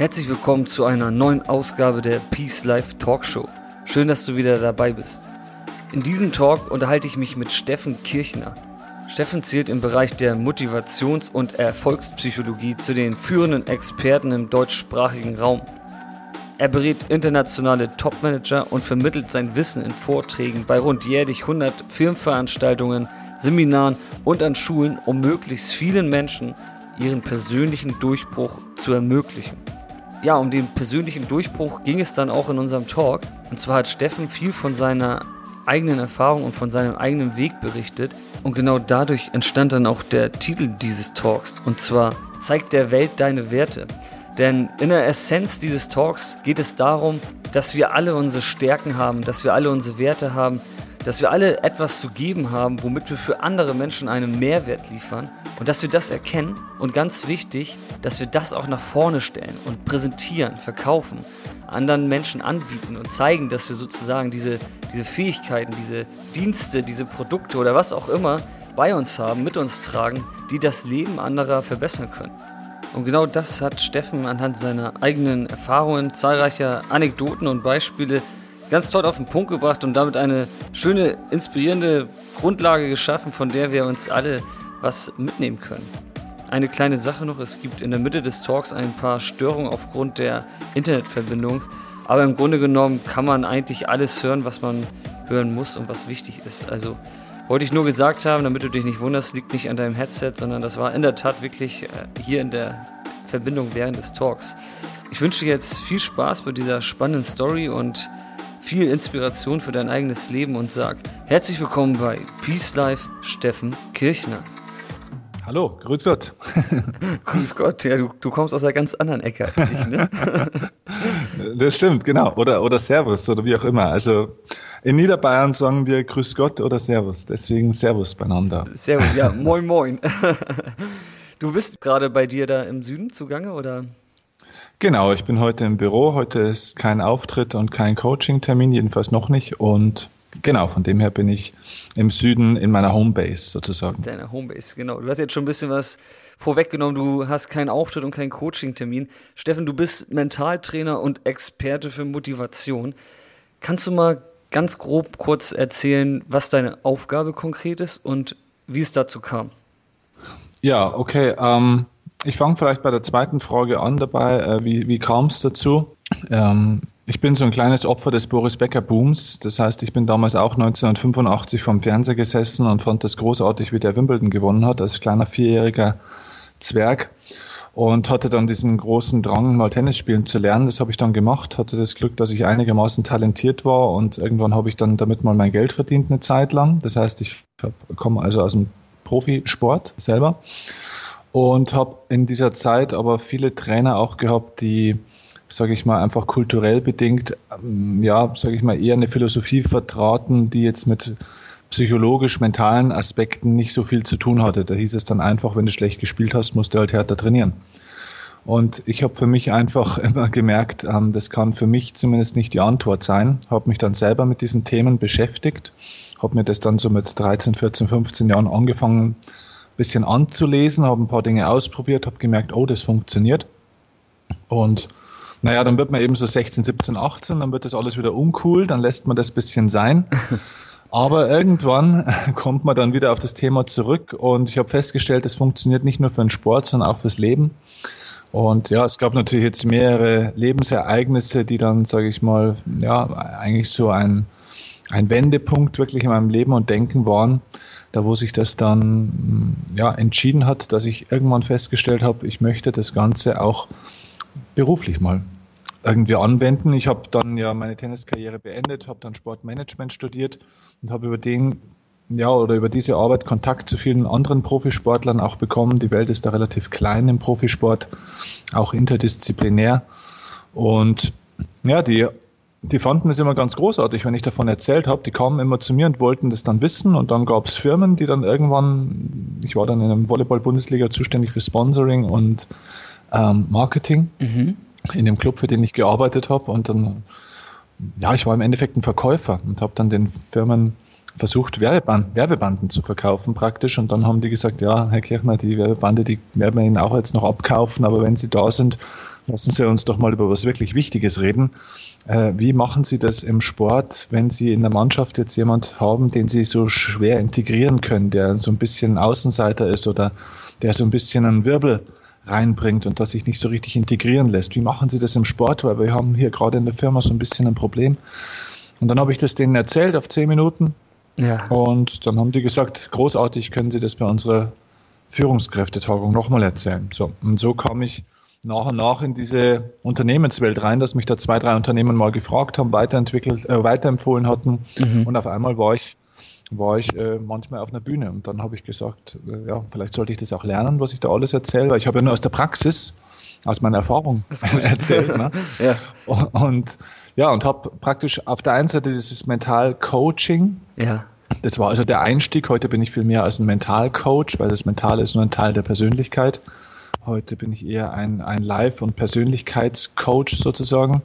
Herzlich willkommen zu einer neuen Ausgabe der Peace Life Talkshow. Schön, dass du wieder dabei bist. In diesem Talk unterhalte ich mich mit Steffen Kirchner. Steffen zählt im Bereich der Motivations- und Erfolgspsychologie zu den führenden Experten im deutschsprachigen Raum. Er berät internationale Topmanager und vermittelt sein Wissen in Vorträgen bei rund jährlich 100 Firmenveranstaltungen, Seminaren und an Schulen, um möglichst vielen Menschen ihren persönlichen Durchbruch zu ermöglichen ja, um den persönlichen Durchbruch ging es dann auch in unserem Talk. Und zwar hat Steffen viel von seiner eigenen Erfahrung und von seinem eigenen Weg berichtet. Und genau dadurch entstand dann auch der Titel dieses Talks. Und zwar Zeig der Welt deine Werte. Denn in der Essenz dieses Talks geht es darum, dass wir alle unsere Stärken haben, dass wir alle unsere Werte haben, dass wir alle etwas zu geben haben, womit wir für andere Menschen einen Mehrwert liefern und dass wir das erkennen und ganz wichtig, dass wir das auch nach vorne stellen und präsentieren, verkaufen, anderen Menschen anbieten und zeigen, dass wir sozusagen diese, diese Fähigkeiten, diese Dienste, diese Produkte oder was auch immer bei uns haben, mit uns tragen, die das Leben anderer verbessern können. Und genau das hat Steffen anhand seiner eigenen Erfahrungen, zahlreicher Anekdoten und Beispiele ganz toll auf den Punkt gebracht und damit eine schöne, inspirierende Grundlage geschaffen, von der wir uns alle was mitnehmen können. Eine kleine Sache noch, es gibt in der Mitte des Talks ein paar Störungen aufgrund der Internetverbindung, aber im Grunde genommen kann man eigentlich alles hören, was man hören muss und was wichtig ist. Also wollte ich nur gesagt haben, damit du dich nicht wunderst, liegt nicht an deinem Headset, sondern das war in der Tat wirklich äh, hier in der Verbindung während des Talks. Ich wünsche dir jetzt viel Spaß bei dieser spannenden Story und viel Inspiration für dein eigenes Leben und sag herzlich willkommen bei Peace Life Steffen Kirchner. Hallo, grüß Gott. grüß Gott, ja, du, du kommst aus einer ganz anderen Ecke als ich, ne? das stimmt, genau. Oder, oder Servus oder wie auch immer. Also in Niederbayern sagen wir Grüß Gott oder Servus. Deswegen Servus beieinander. Servus, ja, moin, moin. Du bist gerade bei dir da im Süden zugange, oder? Genau, ich bin heute im Büro. Heute ist kein Auftritt und kein Coaching-Termin, jedenfalls noch nicht. Und Genau, von dem her bin ich im Süden in meiner Homebase sozusagen. Deine Homebase, genau. Du hast jetzt schon ein bisschen was vorweggenommen. Du hast keinen Auftritt und keinen Coaching-Termin. Steffen, du bist Mentaltrainer und Experte für Motivation. Kannst du mal ganz grob kurz erzählen, was deine Aufgabe konkret ist und wie es dazu kam? Ja, okay. Ähm, ich fange vielleicht bei der zweiten Frage an dabei. Äh, wie wie kam es dazu? Ähm, ich bin so ein kleines Opfer des Boris Becker Booms. Das heißt, ich bin damals auch 1985 vom Fernseher gesessen und fand das großartig, wie der Wimbledon gewonnen hat, als kleiner vierjähriger Zwerg. Und hatte dann diesen großen Drang, mal Tennis spielen zu lernen. Das habe ich dann gemacht. Hatte das Glück, dass ich einigermaßen talentiert war und irgendwann habe ich dann damit mal mein Geld verdient eine Zeit lang. Das heißt, ich komme also aus dem Profisport selber und habe in dieser Zeit aber viele Trainer auch gehabt, die sage ich mal, einfach kulturell bedingt, ähm, ja, sage ich mal, eher eine Philosophie vertraten, die jetzt mit psychologisch-mentalen Aspekten nicht so viel zu tun hatte. Da hieß es dann einfach, wenn du schlecht gespielt hast, musst du halt härter trainieren. Und ich habe für mich einfach immer gemerkt, ähm, das kann für mich zumindest nicht die Antwort sein. Habe mich dann selber mit diesen Themen beschäftigt, habe mir das dann so mit 13, 14, 15 Jahren angefangen, bisschen anzulesen, habe ein paar Dinge ausprobiert, habe gemerkt, oh, das funktioniert. Und naja, dann wird man eben so 16, 17, 18, dann wird das alles wieder uncool, dann lässt man das bisschen sein. Aber irgendwann kommt man dann wieder auf das Thema zurück und ich habe festgestellt, es funktioniert nicht nur für den Sport, sondern auch fürs Leben. Und ja, es gab natürlich jetzt mehrere Lebensereignisse, die dann, sage ich mal, ja, eigentlich so ein, ein Wendepunkt wirklich in meinem Leben und Denken waren, da wo sich das dann ja, entschieden hat, dass ich irgendwann festgestellt habe, ich möchte das Ganze auch beruflich mal irgendwie anwenden. Ich habe dann ja meine Tenniskarriere beendet, habe dann Sportmanagement studiert und habe über den ja, oder über diese Arbeit Kontakt zu vielen anderen Profisportlern auch bekommen. Die Welt ist da relativ klein im Profisport, auch interdisziplinär. Und ja, die, die fanden es immer ganz großartig, wenn ich davon erzählt habe. Die kamen immer zu mir und wollten das dann wissen. Und dann gab es Firmen, die dann irgendwann, ich war dann in einem Volleyball-Bundesliga zuständig für Sponsoring und ähm, Marketing mhm. in dem Club, für den ich gearbeitet habe. Und dann, ja, ich war im Endeffekt ein Verkäufer und habe dann den Firmen versucht, Werbeband, Werbebanden zu verkaufen praktisch. Und dann haben die gesagt, ja, Herr Kirchner, die Werbebande, die werden wir Ihnen auch jetzt noch abkaufen, aber wenn Sie da sind, lassen Sie uns doch mal über was wirklich Wichtiges reden. Äh, wie machen Sie das im Sport, wenn Sie in der Mannschaft jetzt jemand haben, den Sie so schwer integrieren können, der so ein bisschen Außenseiter ist oder der so ein bisschen einen Wirbel reinbringt und das sich nicht so richtig integrieren lässt? Wie machen Sie das im Sport? Weil wir haben hier gerade in der Firma so ein bisschen ein Problem. Und dann habe ich das denen erzählt auf zehn Minuten ja. Und dann haben die gesagt, großartig können Sie das bei unserer Führungskräftetagung nochmal erzählen. So, und so kam ich nach und nach in diese Unternehmenswelt rein, dass mich da zwei, drei Unternehmen mal gefragt haben, weiterentwickelt, äh, weiterempfohlen hatten. Mhm. Und auf einmal war ich, war ich äh, manchmal auf einer Bühne. Und dann habe ich gesagt, äh, ja, vielleicht sollte ich das auch lernen, was ich da alles erzähle, weil ich habe ja nur aus der Praxis, aus meiner Erfahrung erzählt. Ne? ja. Und, und ja, und habe praktisch auf der einen Seite dieses Mental-Coaching. Ja. Das war also der Einstieg. Heute bin ich viel mehr als ein Mental-Coach, weil das Mentale ist nur ein Teil der Persönlichkeit. Heute bin ich eher ein, ein Live- und Persönlichkeitscoach sozusagen.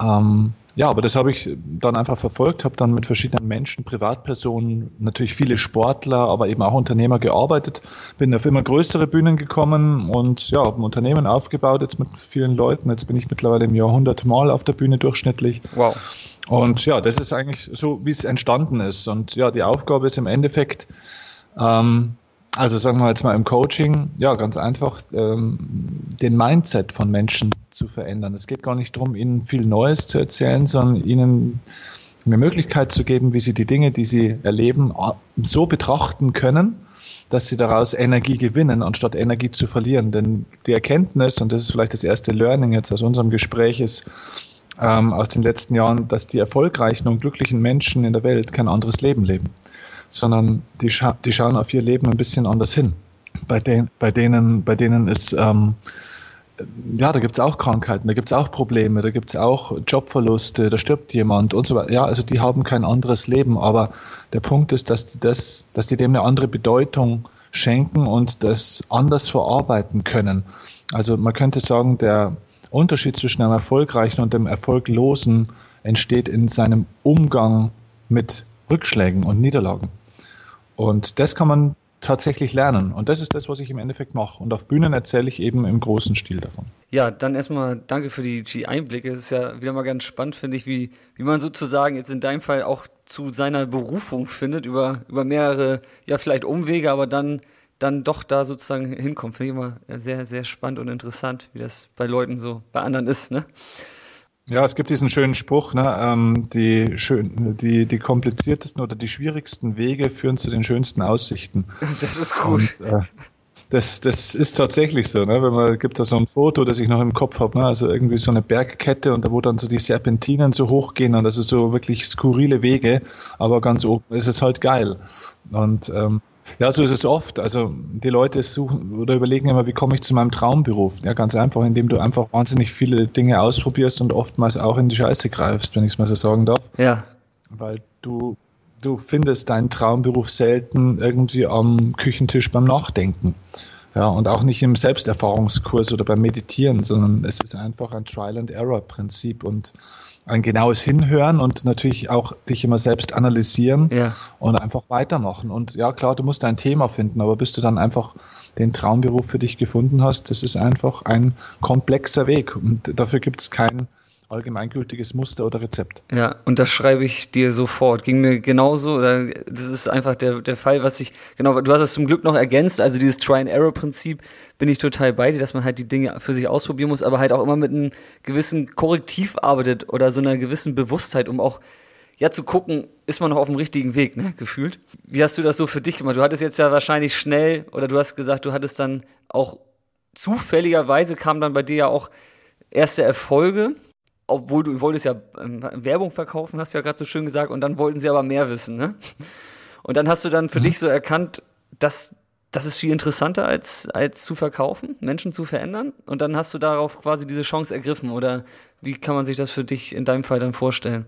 Ähm, ja, aber das habe ich dann einfach verfolgt, habe dann mit verschiedenen Menschen, Privatpersonen, natürlich viele Sportler, aber eben auch Unternehmer gearbeitet, bin auf immer größere Bühnen gekommen und ja, habe ein Unternehmen aufgebaut jetzt mit vielen Leuten. Jetzt bin ich mittlerweile im Jahr 100 Mal auf der Bühne durchschnittlich. Wow. Und ja, das ist eigentlich so, wie es entstanden ist. Und ja, die Aufgabe ist im Endeffekt, ähm, also sagen wir jetzt mal im Coaching, ja, ganz einfach, ähm, den Mindset von Menschen zu verändern. Es geht gar nicht darum, ihnen viel Neues zu erzählen, sondern ihnen eine Möglichkeit zu geben, wie sie die Dinge, die sie erleben, so betrachten können, dass sie daraus Energie gewinnen, anstatt Energie zu verlieren. Denn die Erkenntnis, und das ist vielleicht das erste Learning jetzt aus unserem Gespräch, ist ähm, aus den letzten Jahren, dass die erfolgreichen und glücklichen Menschen in der Welt kein anderes Leben leben sondern die, scha die schauen auf ihr Leben ein bisschen anders hin. Bei, de bei, denen, bei denen ist, ähm, ja, da gibt es auch Krankheiten, da gibt es auch Probleme, da gibt es auch Jobverluste, da stirbt jemand und so weiter. Ja, also die haben kein anderes Leben, aber der Punkt ist, dass die, das, dass die dem eine andere Bedeutung schenken und das anders verarbeiten können. Also man könnte sagen, der Unterschied zwischen einem erfolgreichen und dem erfolglosen entsteht in seinem Umgang mit Rückschlägen und Niederlagen. Und das kann man tatsächlich lernen. Und das ist das, was ich im Endeffekt mache. Und auf Bühnen erzähle ich eben im großen Stil davon. Ja, dann erstmal danke für die, die Einblicke. Es ist ja wieder mal ganz spannend, finde ich, wie, wie man sozusagen jetzt in deinem Fall auch zu seiner Berufung findet, über, über mehrere, ja, vielleicht Umwege, aber dann, dann doch da sozusagen hinkommt. Finde ich immer sehr, sehr spannend und interessant, wie das bei Leuten so, bei anderen ist, ne? Ja, es gibt diesen schönen Spruch, ne, ähm, die, schön, die, die kompliziertesten oder die schwierigsten Wege führen zu den schönsten Aussichten. Das ist cool. Und, äh, das, das ist tatsächlich so, ne? Wenn man gibt da so ein Foto, das ich noch im Kopf habe, ne? Also irgendwie so eine Bergkette und da wo dann so die Serpentinen so hochgehen und das ist so wirklich skurrile Wege, aber ganz oben ist es halt geil. Und ähm, ja, so ist es oft. Also die Leute suchen oder überlegen immer, wie komme ich zu meinem Traumberuf? Ja, ganz einfach, indem du einfach wahnsinnig viele Dinge ausprobierst und oftmals auch in die Scheiße greifst, wenn ich es mal so sagen darf. Ja. Weil du, du findest deinen Traumberuf selten irgendwie am Küchentisch beim Nachdenken. Ja, und auch nicht im Selbsterfahrungskurs oder beim Meditieren, sondern es ist einfach ein Trial-and-Error-Prinzip und ein genaues Hinhören und natürlich auch dich immer selbst analysieren ja. und einfach weitermachen. Und ja, klar, du musst ein Thema finden, aber bis du dann einfach den Traumberuf für dich gefunden hast, das ist einfach ein komplexer Weg. Und dafür gibt es kein allgemeingültiges Muster oder Rezept. Ja, und das schreibe ich dir sofort. Ging mir genauso, oder das ist einfach der, der Fall, was ich, genau, du hast es zum Glück noch ergänzt, also dieses Try-and-Error-Prinzip bin ich total bei dir, dass man halt die Dinge für sich ausprobieren muss, aber halt auch immer mit einem gewissen Korrektiv arbeitet oder so einer gewissen Bewusstheit, um auch ja zu gucken, ist man noch auf dem richtigen Weg, ne, gefühlt. Wie hast du das so für dich gemacht? Du hattest jetzt ja wahrscheinlich schnell, oder du hast gesagt, du hattest dann auch zufälligerweise kam dann bei dir ja auch erste Erfolge obwohl du wolltest ja ähm, Werbung verkaufen, hast du ja gerade so schön gesagt, und dann wollten sie aber mehr wissen, ne? Und dann hast du dann für mhm. dich so erkannt, dass das ist viel interessanter als, als zu verkaufen, Menschen zu verändern. Und dann hast du darauf quasi diese Chance ergriffen. Oder wie kann man sich das für dich in deinem Fall dann vorstellen?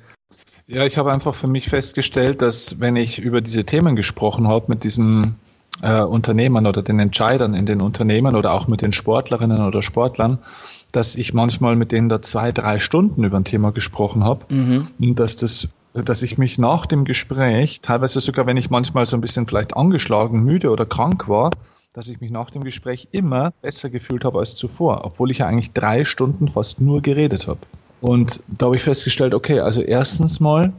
Ja, ich habe einfach für mich festgestellt, dass wenn ich über diese Themen gesprochen habe mit diesen äh, Unternehmern oder den Entscheidern in den Unternehmen oder auch mit den Sportlerinnen oder Sportlern, dass ich manchmal mit denen da zwei, drei Stunden über ein Thema gesprochen habe mhm. und dass das dass ich mich nach dem Gespräch, teilweise sogar wenn ich manchmal so ein bisschen vielleicht angeschlagen, müde oder krank war, dass ich mich nach dem Gespräch immer besser gefühlt habe als zuvor, obwohl ich ja eigentlich drei Stunden fast nur geredet habe. Und da habe ich festgestellt, okay, also erstens mal,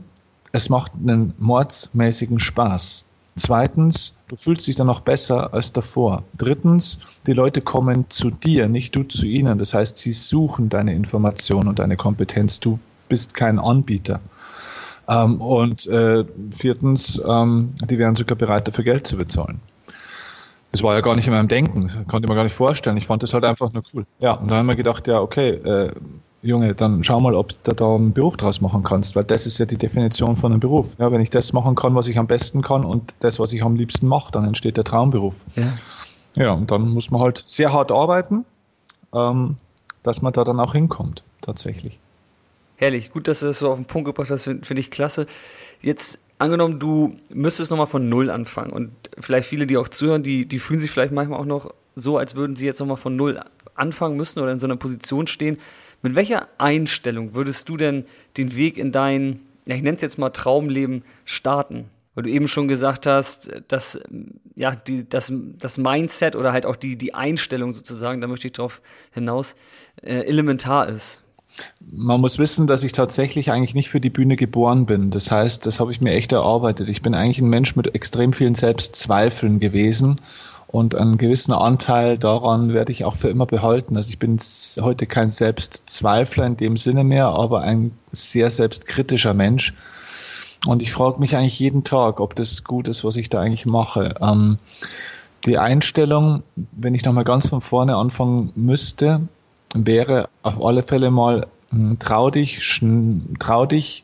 es macht einen mordsmäßigen Spaß. Zweitens, du fühlst dich dann noch besser als davor. Drittens, die Leute kommen zu dir, nicht du zu ihnen. Das heißt, sie suchen deine Information und deine Kompetenz. Du bist kein Anbieter. Ähm, und äh, viertens, ähm, die wären sogar bereit, dafür Geld zu bezahlen. Das war ja gar nicht in meinem Denken, das konnte ich mir gar nicht vorstellen. Ich fand das halt einfach nur cool. Ja, und dann haben wir gedacht, ja, okay, äh, Junge, dann schau mal, ob du da einen Beruf draus machen kannst, weil das ist ja die Definition von einem Beruf. Ja, wenn ich das machen kann, was ich am besten kann und das, was ich am liebsten mache, dann entsteht der Traumberuf. Ja, ja und dann muss man halt sehr hart arbeiten, ähm, dass man da dann auch hinkommt, tatsächlich. Herrlich, gut, dass du das so auf den Punkt gebracht hast, finde find ich klasse. Jetzt angenommen, du müsstest nochmal von Null anfangen und vielleicht viele, die auch zuhören, die, die fühlen sich vielleicht manchmal auch noch so, als würden sie jetzt nochmal von Null anfangen müssen oder in so einer Position stehen. Mit welcher Einstellung würdest du denn den Weg in dein, ja, ich nenne es jetzt mal Traumleben starten? Weil du eben schon gesagt hast, dass ja, die, das, das Mindset oder halt auch die, die Einstellung sozusagen, da möchte ich drauf hinaus, äh, elementar ist. Man muss wissen, dass ich tatsächlich eigentlich nicht für die Bühne geboren bin. Das heißt, das habe ich mir echt erarbeitet. Ich bin eigentlich ein Mensch mit extrem vielen Selbstzweifeln gewesen und einen gewissen Anteil daran werde ich auch für immer behalten. Also ich bin heute kein Selbstzweifler in dem Sinne mehr, aber ein sehr selbstkritischer Mensch. Und ich frage mich eigentlich jeden Tag, ob das gut ist, was ich da eigentlich mache. Ähm, die Einstellung, wenn ich nochmal ganz von vorne anfangen müsste, wäre auf alle Fälle mal, hm, trau dich, trau dich,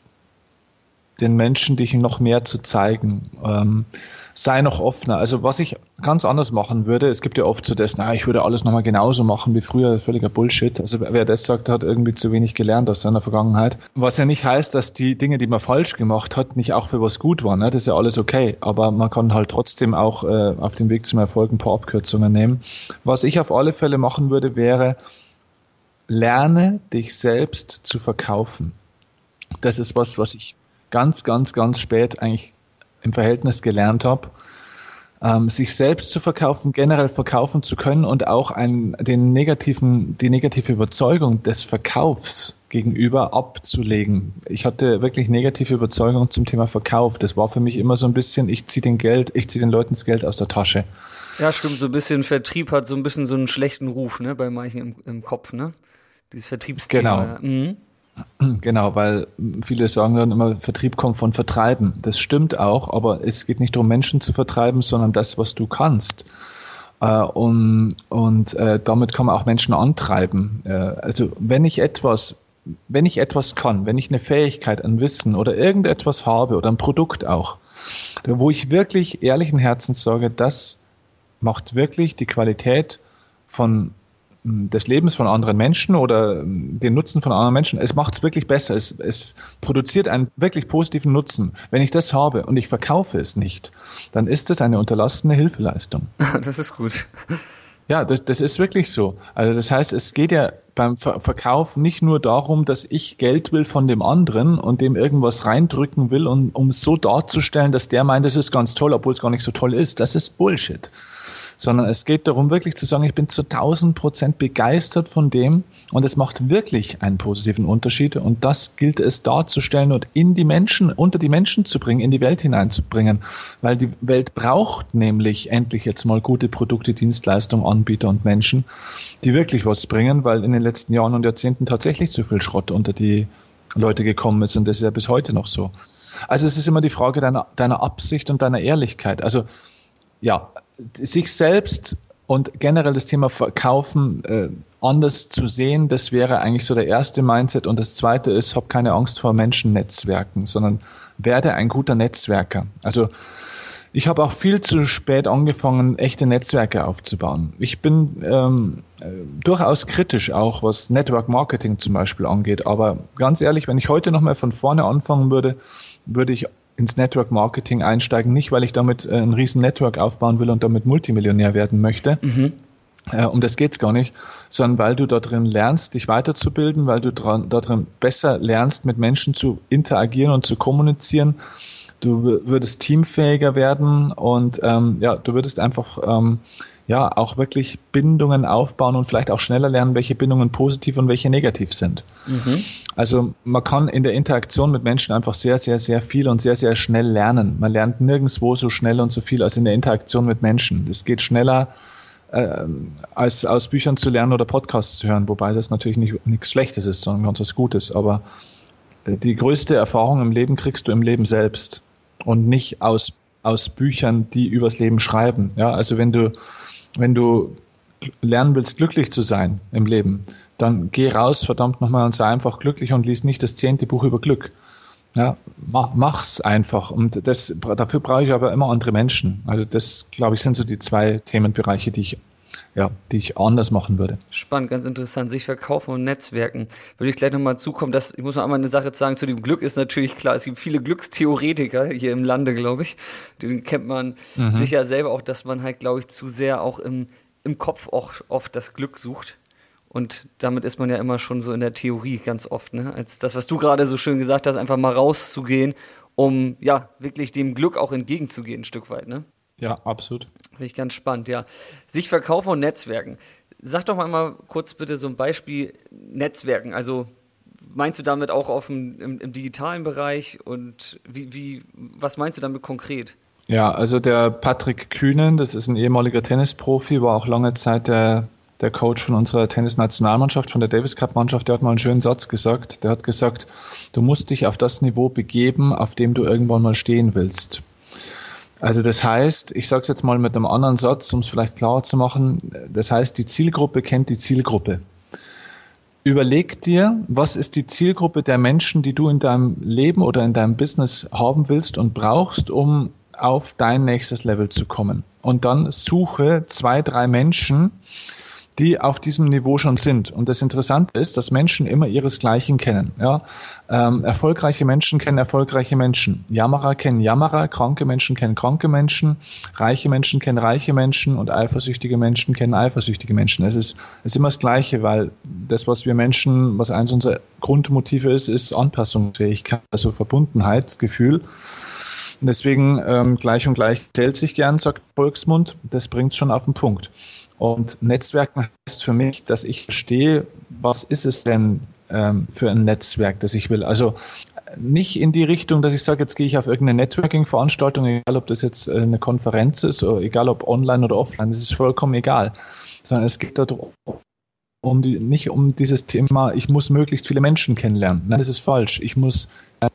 den Menschen dich noch mehr zu zeigen. Ähm, sei noch offener. Also was ich ganz anders machen würde, es gibt ja oft so das, na, ich würde alles nochmal genauso machen wie früher, völliger Bullshit. Also wer das sagt, hat irgendwie zu wenig gelernt aus seiner Vergangenheit. Was ja nicht heißt, dass die Dinge, die man falsch gemacht hat, nicht auch für was gut waren. Ne? Das ist ja alles okay. Aber man kann halt trotzdem auch äh, auf dem Weg zum Erfolg ein paar Abkürzungen nehmen. Was ich auf alle Fälle machen würde, wäre, lerne dich selbst zu verkaufen. Das ist was, was ich ganz, ganz, ganz spät eigentlich im Verhältnis gelernt habe, ähm, sich selbst zu verkaufen, generell verkaufen zu können und auch ein, den negativen, die negative Überzeugung des Verkaufs gegenüber abzulegen. Ich hatte wirklich negative Überzeugungen zum Thema Verkauf. Das war für mich immer so ein bisschen, ich ziehe den Geld, ich ziehe den Leuten das Geld aus der Tasche. Ja, stimmt, so ein bisschen Vertrieb hat so ein bisschen so einen schlechten Ruf, ne, bei manchen im, im Kopf, ne? Dieses Vertriebsthema. Genau. Mhm. Genau, weil viele sagen dann immer, Vertrieb kommt von Vertreiben. Das stimmt auch, aber es geht nicht darum, Menschen zu vertreiben, sondern das, was du kannst. Äh, und und äh, damit kann man auch Menschen antreiben. Äh, also wenn ich etwas, wenn ich etwas kann, wenn ich eine Fähigkeit, ein Wissen oder irgendetwas habe oder ein Produkt auch, wo ich wirklich ehrlichen Herzens sage, das macht wirklich die Qualität von des Lebens von anderen Menschen oder den Nutzen von anderen Menschen. Es macht es wirklich besser. Es, es produziert einen wirklich positiven Nutzen. Wenn ich das habe und ich verkaufe es nicht, dann ist es eine unterlassene Hilfeleistung. Das ist gut. Ja, das, das ist wirklich so. Also das heißt, es geht ja beim Verkauf nicht nur darum, dass ich Geld will von dem anderen und dem irgendwas reindrücken will, um, um so darzustellen, dass der meint, das ist ganz toll, obwohl es gar nicht so toll ist. Das ist Bullshit sondern es geht darum, wirklich zu sagen, ich bin zu 1000 Prozent begeistert von dem und es macht wirklich einen positiven Unterschied und das gilt es darzustellen und in die Menschen, unter die Menschen zu bringen, in die Welt hineinzubringen, weil die Welt braucht nämlich endlich jetzt mal gute Produkte, Dienstleistungen, Anbieter und Menschen, die wirklich was bringen, weil in den letzten Jahren und Jahrzehnten tatsächlich zu viel Schrott unter die Leute gekommen ist und das ist ja bis heute noch so. Also es ist immer die Frage deiner, deiner Absicht und deiner Ehrlichkeit. Also ja, sich selbst und generell das Thema Verkaufen äh, anders zu sehen, das wäre eigentlich so der erste Mindset. Und das zweite ist, hab keine Angst vor Menschennetzwerken, sondern werde ein guter Netzwerker. Also ich habe auch viel zu spät angefangen, echte Netzwerke aufzubauen. Ich bin ähm, äh, durchaus kritisch auch, was Network Marketing zum Beispiel angeht. Aber ganz ehrlich, wenn ich heute nochmal von vorne anfangen würde, würde ich ins Network Marketing einsteigen. Nicht, weil ich damit äh, ein riesen Network aufbauen will und damit Multimillionär werden möchte. Mhm. Äh, um das geht's gar nicht, sondern weil du da drin lernst, dich weiterzubilden, weil du dran, da drin besser lernst, mit Menschen zu interagieren und zu kommunizieren. Du würdest teamfähiger werden und ähm, ja, du würdest einfach ähm, ja auch wirklich Bindungen aufbauen und vielleicht auch schneller lernen, welche Bindungen positiv und welche negativ sind. Mhm. Also man kann in der Interaktion mit Menschen einfach sehr, sehr, sehr viel und sehr, sehr schnell lernen. Man lernt nirgendwo so schnell und so viel als in der Interaktion mit Menschen. Es geht schneller äh, als aus Büchern zu lernen oder Podcasts zu hören, wobei das natürlich nicht, nichts Schlechtes ist, sondern ganz was Gutes. Aber äh, die größte Erfahrung im Leben kriegst du im Leben selbst und nicht aus, aus Büchern, die übers Leben schreiben. Ja, also wenn du, wenn du lernen willst, glücklich zu sein im Leben, dann geh raus, verdammt nochmal, und sei einfach glücklich und lies nicht das zehnte Buch über Glück. Ja, mach's einfach. Und das, dafür brauche ich aber immer andere Menschen. Also das, glaube ich, sind so die zwei Themenbereiche, die ich ja, die ich anders machen würde. Spannend, ganz interessant. Sich verkaufen und Netzwerken. Würde ich gleich nochmal zukommen, dass, ich muss noch einmal eine Sache sagen, zu dem Glück ist natürlich klar, es gibt viele Glückstheoretiker hier im Lande, glaube ich. Den kennt man mhm. sicher selber auch, dass man halt, glaube ich, zu sehr auch im, im Kopf auch oft das Glück sucht. Und damit ist man ja immer schon so in der Theorie ganz oft, ne? Als das, was du gerade so schön gesagt hast, einfach mal rauszugehen, um ja wirklich dem Glück auch entgegenzugehen, ein Stück weit, ne? Ja, absolut. Finde ich ganz spannend, ja. Sich verkaufen und Netzwerken. Sag doch mal, mal kurz bitte so ein Beispiel Netzwerken. Also meinst du damit auch auf dem, im, im digitalen Bereich und wie, wie, was meinst du damit konkret? Ja, also der Patrick Kühnen, das ist ein ehemaliger Tennisprofi, war auch lange Zeit der der Coach von unserer Tennisnationalmannschaft, von der Davis Cup Mannschaft, der hat mal einen schönen Satz gesagt. Der hat gesagt, du musst dich auf das Niveau begeben, auf dem du irgendwann mal stehen willst. Also das heißt, ich sage es jetzt mal mit einem anderen Satz, um es vielleicht klarer zu machen, das heißt, die Zielgruppe kennt die Zielgruppe. Überleg dir, was ist die Zielgruppe der Menschen, die du in deinem Leben oder in deinem Business haben willst und brauchst, um auf dein nächstes Level zu kommen. Und dann suche zwei, drei Menschen, die auf diesem Niveau schon sind. Und das Interessante ist, dass Menschen immer ihresgleichen kennen. Ja? Ähm, erfolgreiche Menschen kennen erfolgreiche Menschen. Jammerer kennen Jammerer, kranke Menschen kennen kranke Menschen, reiche Menschen kennen reiche Menschen und eifersüchtige Menschen kennen eifersüchtige Menschen. Es ist, es ist immer das Gleiche, weil das, was wir Menschen, was eins unserer Grundmotive ist, ist Anpassungsfähigkeit, also Verbundenheit, Gefühl. Deswegen ähm, gleich und gleich zählt sich gern, sagt Volksmund. Das bringt schon auf den Punkt. Und Netzwerken heißt für mich, dass ich verstehe, was ist es denn ähm, für ein Netzwerk, das ich will. Also nicht in die Richtung, dass ich sage, jetzt gehe ich auf irgendeine Networking-Veranstaltung, egal ob das jetzt äh, eine Konferenz ist, oder egal ob online oder offline, das ist vollkommen egal. Sondern es geht darum, um die, nicht um dieses Thema, ich muss möglichst viele Menschen kennenlernen. Nein, das ist falsch. Ich muss äh,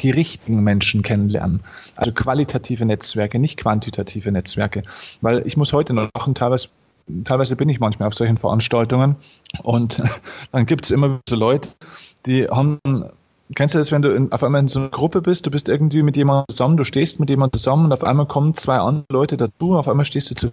die richtigen Menschen kennenlernen. Also qualitative Netzwerke, nicht quantitative Netzwerke. Weil ich muss heute noch teilweise teilweise bin ich manchmal auf solchen Veranstaltungen und dann gibt es immer so Leute, die haben Kennst du das, wenn du in, auf einmal in so einer Gruppe bist, du bist irgendwie mit jemandem zusammen, du stehst mit jemandem zusammen und auf einmal kommen zwei andere Leute dazu, auf einmal stehst du zu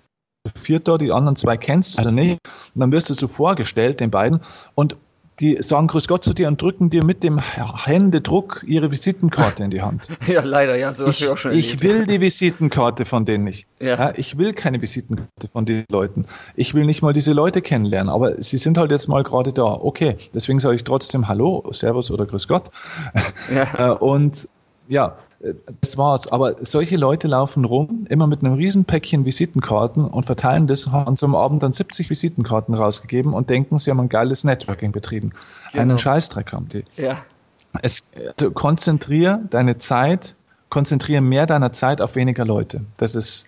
viert da, die anderen zwei kennst du also nicht, und dann wirst du so vorgestellt, den beiden, und die sagen Grüß Gott zu dir und drücken dir mit dem Händedruck ihre Visitenkarte in die Hand. ja, leider, ja, so du auch schon Ich will die Visitenkarte von denen nicht. Ja. ja. ich will keine Visitenkarte von den Leuten. Ich will nicht mal diese Leute kennenlernen, aber sie sind halt jetzt mal gerade da. Okay, deswegen sage ich trotzdem Hallo, Servus oder Grüß Gott. Ja. Äh, und ja, äh, das war's. Aber solche Leute laufen rum, immer mit einem riesen Päckchen Visitenkarten und verteilen das, haben zum Abend dann 70 Visitenkarten rausgegeben und denken, sie haben ein geiles Networking betrieben. Genau. Einen Scheißdreck haben die. Ja. Es, also konzentrier deine Zeit, konzentriere mehr deiner Zeit auf weniger Leute. Das ist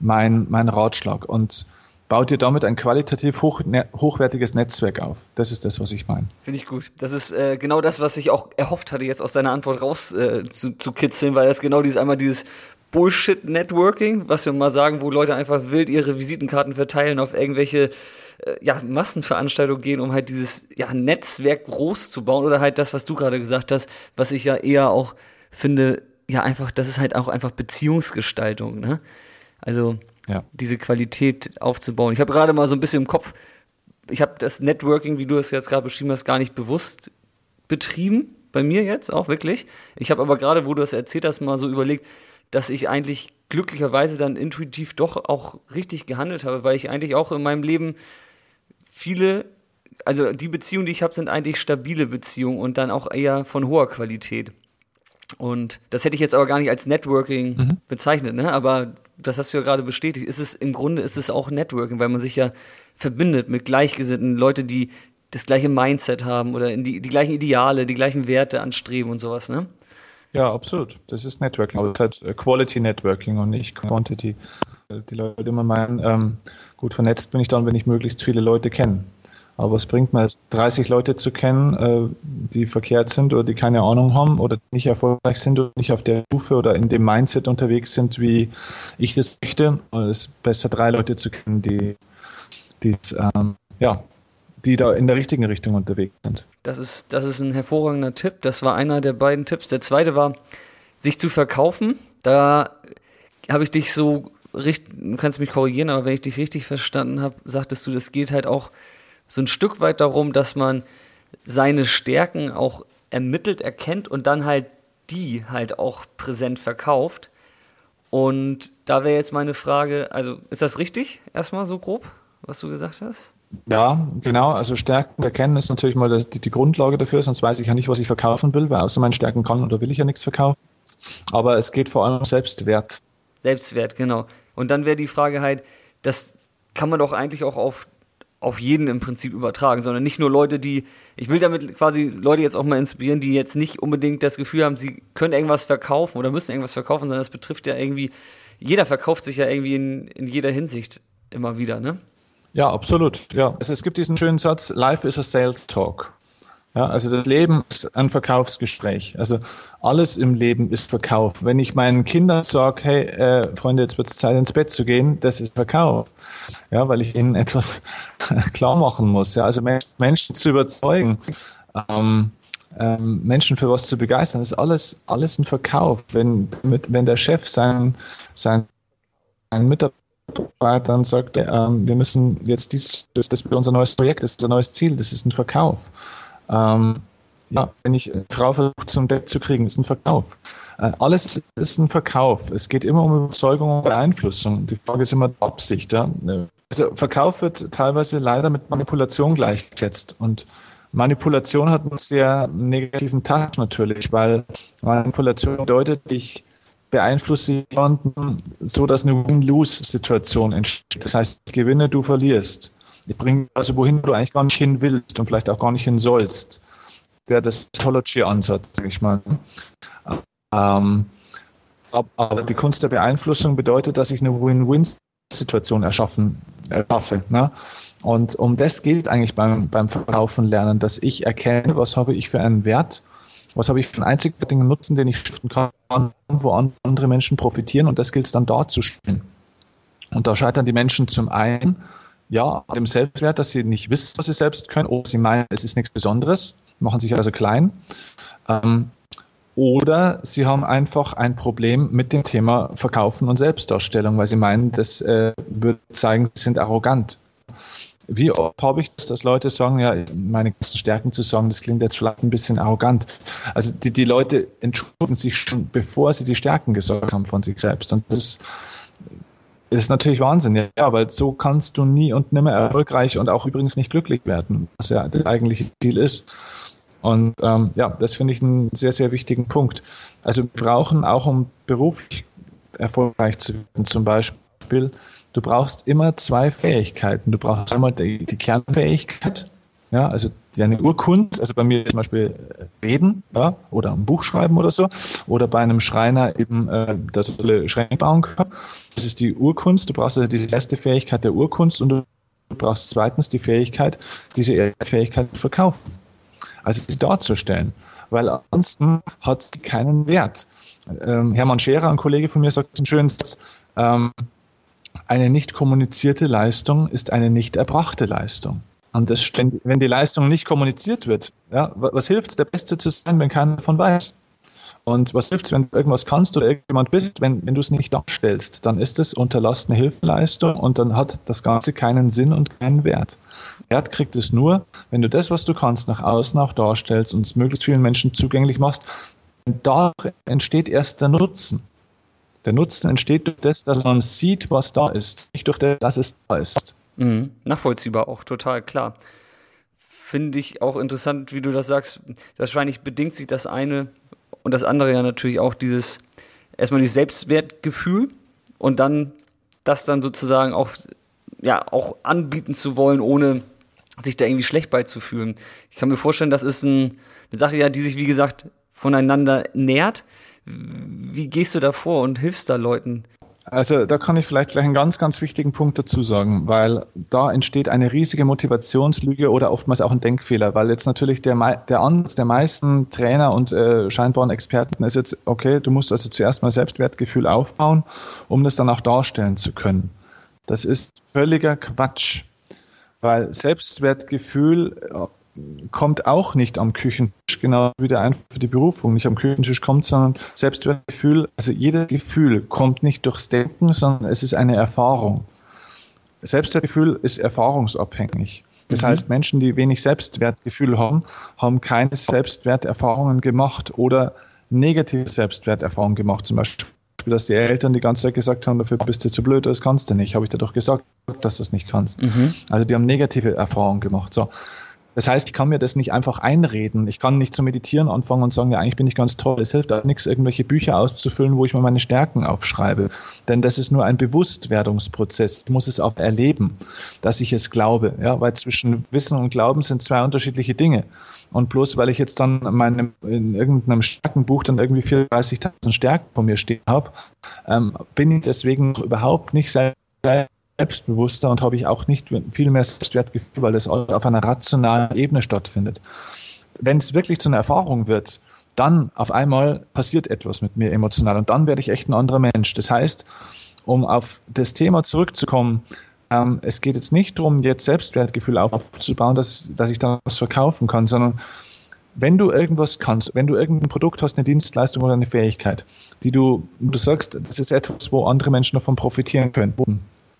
mein, mein Ratschlag. Und baut dir damit ein qualitativ hoch, ne, hochwertiges Netzwerk auf. Das ist das, was ich meine. Finde ich gut. Das ist äh, genau das, was ich auch erhofft hatte, jetzt aus deiner Antwort raus äh, zu, zu kitzeln, weil das genau dieses einmal dieses Bullshit-Networking, was wir mal sagen, wo Leute einfach wild ihre Visitenkarten verteilen auf irgendwelche äh, ja, Massenveranstaltungen gehen, um halt dieses ja, Netzwerk groß zu bauen oder halt das, was du gerade gesagt hast, was ich ja eher auch finde, ja einfach, das ist halt auch einfach Beziehungsgestaltung, ne? Also ja. diese Qualität aufzubauen. Ich habe gerade mal so ein bisschen im Kopf, ich habe das Networking, wie du es jetzt gerade beschrieben hast, gar nicht bewusst betrieben. Bei mir jetzt auch wirklich. Ich habe aber gerade, wo du das erzählt hast, mal so überlegt, dass ich eigentlich glücklicherweise dann intuitiv doch auch richtig gehandelt habe, weil ich eigentlich auch in meinem Leben viele, also die Beziehungen, die ich habe, sind eigentlich stabile Beziehungen und dann auch eher von hoher Qualität. Und das hätte ich jetzt aber gar nicht als Networking mhm. bezeichnet, ne? Aber das hast du ja gerade bestätigt. Ist es im Grunde ist es auch Networking, weil man sich ja verbindet mit Gleichgesinnten, Leute, die das gleiche Mindset haben oder die, die gleichen Ideale, die gleichen Werte anstreben und sowas, ne? Ja, absolut. Das ist Networking, aber das heißt Quality Networking und nicht Quantity. Die Leute immer meinen, ähm, gut vernetzt bin ich dann, wenn ich möglichst viele Leute kenne. Aber was bringt mir es, 30 Leute zu kennen, äh, die verkehrt sind oder die keine Ahnung haben oder nicht erfolgreich sind oder nicht auf der Stufe oder in dem Mindset unterwegs sind, wie ich das möchte? Es ist besser, drei Leute zu kennen, die, die ähm, ja, die da in der richtigen Richtung unterwegs sind. Das ist, das ist ein hervorragender Tipp. Das war einer der beiden Tipps. Der zweite war, sich zu verkaufen. Da habe ich dich so richtig, du kannst mich korrigieren, aber wenn ich dich richtig verstanden habe, sagtest du, das geht halt auch so ein Stück weit darum, dass man seine Stärken auch ermittelt, erkennt und dann halt die halt auch präsent verkauft. Und da wäre jetzt meine Frage, also ist das richtig, erstmal so grob, was du gesagt hast? Ja, genau. Also Stärken erkennen ist natürlich mal die, die, Grundlage dafür, sonst weiß ich ja nicht, was ich verkaufen will, weil außer meinen Stärken kann oder will ich ja nichts verkaufen. Aber es geht vor allem um Selbstwert. Selbstwert, genau. Und dann wäre die Frage halt, das kann man doch eigentlich auch auf, auf jeden im Prinzip übertragen, sondern nicht nur Leute, die, ich will damit quasi Leute jetzt auch mal inspirieren, die jetzt nicht unbedingt das Gefühl haben, sie können irgendwas verkaufen oder müssen irgendwas verkaufen, sondern das betrifft ja irgendwie, jeder verkauft sich ja irgendwie in, in jeder Hinsicht immer wieder, ne? Ja, absolut. Ja, also es gibt diesen schönen Satz, Life is a sales talk. Ja, also das Leben ist ein Verkaufsgespräch. Also alles im Leben ist Verkauf. Wenn ich meinen Kindern sage, hey, äh, Freunde, jetzt wird es Zeit ins Bett zu gehen, das ist Verkauf. Ja, weil ich ihnen etwas klar machen muss. Ja, also Menschen zu überzeugen, ähm, ähm, Menschen für was zu begeistern, ist alles, alles ein Verkauf. Wenn, mit, wenn der Chef seinen, seinen, seinen Mitarbeiter dann sagt ähm, wir müssen jetzt dies, das, das ist unser neues Projekt, das ist unser neues Ziel, das ist ein Verkauf. Ähm, ja, wenn ich Frau versuche zum Deck zu kriegen, ist ein Verkauf. Äh, alles ist ein Verkauf. Es geht immer um Überzeugung und Beeinflussung. Die Frage ist immer Absicht. Ja? Also Verkauf wird teilweise leider mit Manipulation gleichgesetzt und Manipulation hat einen sehr negativen Touch natürlich, weil Manipulation bedeutet, ich beeinflusse jemanden so, dass eine Win-Lose-Situation entsteht. Das heißt, ich gewinne, du verlierst. Ich bringe also wohin du eigentlich gar nicht hin willst und vielleicht auch gar nicht hin sollst. Wäre das Tology-Ansatz, sag ich mal. Ähm, aber die Kunst der Beeinflussung bedeutet, dass ich eine Win-Win-Situation erschaffen erschaffe. Ne? Und um das geht eigentlich beim, beim Verkaufen lernen, dass ich erkenne, was habe ich für einen Wert was habe ich für einen einzigartigen Nutzen, den ich stiften kann, wo andere Menschen profitieren und das gilt es dann darzustellen. Und da scheitern die Menschen zum einen, ja, dem Selbstwert, dass sie nicht wissen, was sie selbst können, oder sie meinen, es ist nichts Besonderes, machen sich also klein. Ähm, oder sie haben einfach ein Problem mit dem Thema Verkaufen und Selbstdarstellung, weil sie meinen, das äh, würde zeigen, sie sind arrogant. Wie oft habe ich das, dass Leute sagen, ja, meine ganzen Stärken zu sagen, das klingt jetzt vielleicht ein bisschen arrogant. Also die, die Leute entschuldigen sich schon, bevor sie die Stärken gesagt haben von sich selbst. Und das ist natürlich Wahnsinn, ja, weil so kannst du nie und nimmer erfolgreich und auch übrigens nicht glücklich werden, was ja der eigentliche Ziel ist. Und ähm, ja, das finde ich einen sehr, sehr wichtigen Punkt. Also wir brauchen auch, um beruflich erfolgreich zu werden, zum Beispiel du brauchst immer zwei Fähigkeiten. Du brauchst einmal die, die Kernfähigkeit, ja, also deine Urkunst, also bei mir zum Beispiel äh, reden, ja, oder ein Buch schreiben oder so, oder bei einem Schreiner eben äh, das Schränke bauen können. Das ist die Urkunst. Du brauchst also diese erste Fähigkeit der Urkunst und du brauchst zweitens die Fähigkeit, diese Fähigkeit zu verkaufen. Also sie darzustellen. Weil ansonsten hat sie keinen Wert. Ähm, Hermann Scherer, ein Kollege von mir, sagt einen schönen Satz, ähm, eine nicht kommunizierte Leistung ist eine nicht erbrachte Leistung. Und das, wenn die Leistung nicht kommuniziert wird, ja, was hilft es, der Beste zu sein, wenn keiner davon weiß? Und was hilft wenn du irgendwas kannst oder irgendjemand bist, wenn, wenn du es nicht darstellst, dann ist es unterlassene Hilfeleistung und dann hat das Ganze keinen Sinn und keinen Wert. Wert kriegt es nur, wenn du das, was du kannst, nach außen auch darstellst und es möglichst vielen Menschen zugänglich machst. Und da entsteht erst der Nutzen. Der Nutzen entsteht durch das, dass man sieht, was da ist, nicht durch das, dass es da ist. Mhm. Nachvollziehbar auch, total klar. Finde ich auch interessant, wie du das sagst. Wahrscheinlich bedingt sich das eine und das andere ja natürlich auch dieses, erstmal dieses Selbstwertgefühl und dann das dann sozusagen auch, ja, auch anbieten zu wollen, ohne sich da irgendwie schlecht beizufühlen. Ich kann mir vorstellen, das ist ein, eine Sache ja, die sich, wie gesagt, voneinander nährt. Wie gehst du da vor und hilfst da Leuten? Also da kann ich vielleicht gleich einen ganz, ganz wichtigen Punkt dazu sagen, weil da entsteht eine riesige Motivationslüge oder oftmals auch ein Denkfehler, weil jetzt natürlich der, der Ansatz der meisten Trainer und äh, scheinbaren Experten ist jetzt, okay, du musst also zuerst mal Selbstwertgefühl aufbauen, um das dann auch darstellen zu können. Das ist völliger Quatsch, weil Selbstwertgefühl kommt auch nicht am Küchentisch, genau wie der einfach für die Berufung nicht am Küchentisch kommt, sondern Selbstwertgefühl, also jedes Gefühl kommt nicht durchs Denken, sondern es ist eine Erfahrung. Selbstwertgefühl ist erfahrungsabhängig. Das mhm. heißt, Menschen, die wenig Selbstwertgefühl haben, haben keine Selbstwerterfahrungen gemacht oder negative Selbstwerterfahrungen gemacht. Zum Beispiel, dass die Eltern die ganze Zeit gesagt haben, dafür bist du zu blöd, das kannst du nicht. Habe ich dir doch gesagt, dass du es nicht kannst. Mhm. Also die haben negative Erfahrungen gemacht. So. Das heißt, ich kann mir das nicht einfach einreden. Ich kann nicht zu meditieren anfangen und sagen, ja, eigentlich bin ich ganz toll. Es hilft auch nichts, irgendwelche Bücher auszufüllen, wo ich mir meine Stärken aufschreibe. Denn das ist nur ein Bewusstwerdungsprozess. Ich muss es auch erleben, dass ich es glaube. Ja, weil zwischen Wissen und Glauben sind zwei unterschiedliche Dinge. Und bloß weil ich jetzt dann meinem, in irgendeinem Stärkenbuch dann irgendwie 34.000 Stärken von mir stehen habe, ähm, bin ich deswegen überhaupt nicht selbst selbstbewusster und habe ich auch nicht viel mehr Selbstwertgefühl, weil das auf einer rationalen Ebene stattfindet. Wenn es wirklich zu einer Erfahrung wird, dann auf einmal passiert etwas mit mir emotional und dann werde ich echt ein anderer Mensch. Das heißt, um auf das Thema zurückzukommen, ähm, es geht jetzt nicht darum, jetzt Selbstwertgefühl aufzubauen, dass, dass ich da was verkaufen kann, sondern wenn du irgendwas kannst, wenn du irgendein Produkt hast, eine Dienstleistung oder eine Fähigkeit, die du, du sagst, das ist etwas, wo andere Menschen davon profitieren können,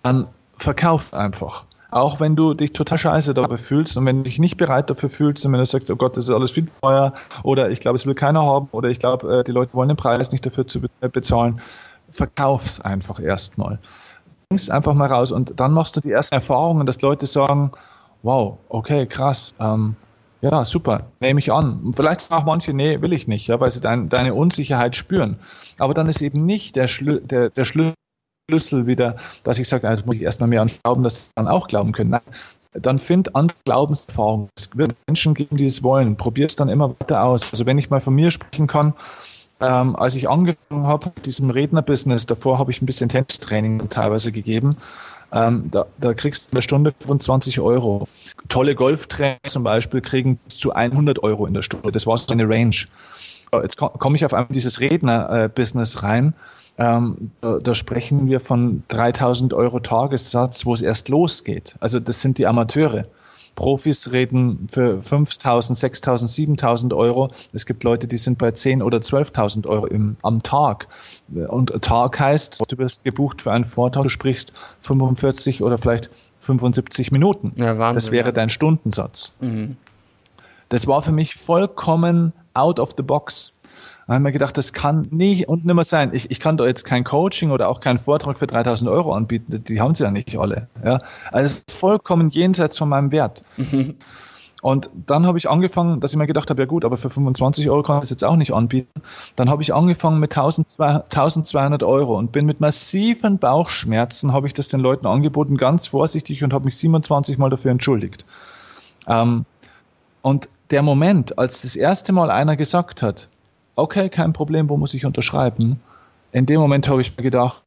dann verkauf einfach. Auch wenn du dich total scheiße dabei fühlst und wenn du dich nicht bereit dafür fühlst und wenn du sagst, oh Gott, das ist alles viel teuer oder ich glaube, es will keiner haben oder ich glaube, äh, die Leute wollen den Preis nicht dafür zu äh, bezahlen, verkauf's einfach erstmal. Bring's einfach mal raus und dann machst du die ersten Erfahrungen, dass Leute sagen, wow, okay, krass, ähm, ja, super, nehme ich an. Vielleicht sagen auch manche, nee, will ich nicht, ja, weil sie dein, deine Unsicherheit spüren. Aber dann ist eben nicht der, Schlü der, der Schlüssel Schlüssel wieder, dass ich sage, also muss ich erstmal mehr an Glauben, dass sie dann auch glauben können. Nein, dann find andere Glaubenserfahrungen. Es wird Menschen geben, die es wollen. Probier es dann immer weiter aus. Also wenn ich mal von mir sprechen kann, ähm, als ich angefangen habe diesem Rednerbusiness, davor habe ich ein bisschen Tennistraining teilweise gegeben. Ähm, da, da, kriegst du in der Stunde 25 Euro. Tolle Golftrainer zum Beispiel kriegen bis zu 100 Euro in der Stunde. Das war so eine Range. Jetzt komme ich auf einmal in dieses Redner-Business rein ähm, da, da, sprechen wir von 3000 Euro Tagessatz, wo es erst losgeht. Also das sind die Amateure. Profis reden für 5000, 6000, 7000 Euro. Es gibt Leute, die sind bei 10 oder 12.000 Euro im, am Tag. Und Tag heißt, du wirst gebucht für einen Vortrag, du sprichst 45 oder vielleicht 75 Minuten. Ja, Wahnsinn, das wäre dein Stundensatz. Mhm. Das war für mich vollkommen out of the box. Dann haben wir gedacht, das kann nie und nimmer sein. Ich, ich kann da jetzt kein Coaching oder auch keinen Vortrag für 3000 Euro anbieten. Die haben sie ja nicht alle. Ja? Also es ist vollkommen jenseits von meinem Wert. Mhm. Und dann habe ich angefangen, dass ich mir gedacht habe, ja gut, aber für 25 Euro kann ich das jetzt auch nicht anbieten. Dann habe ich angefangen mit 1200 Euro und bin mit massiven Bauchschmerzen, habe ich das den Leuten angeboten, ganz vorsichtig und habe mich 27 Mal dafür entschuldigt. Ähm, und der Moment, als das erste Mal einer gesagt hat, okay, kein Problem, wo muss ich unterschreiben? In dem Moment habe ich mir gedacht,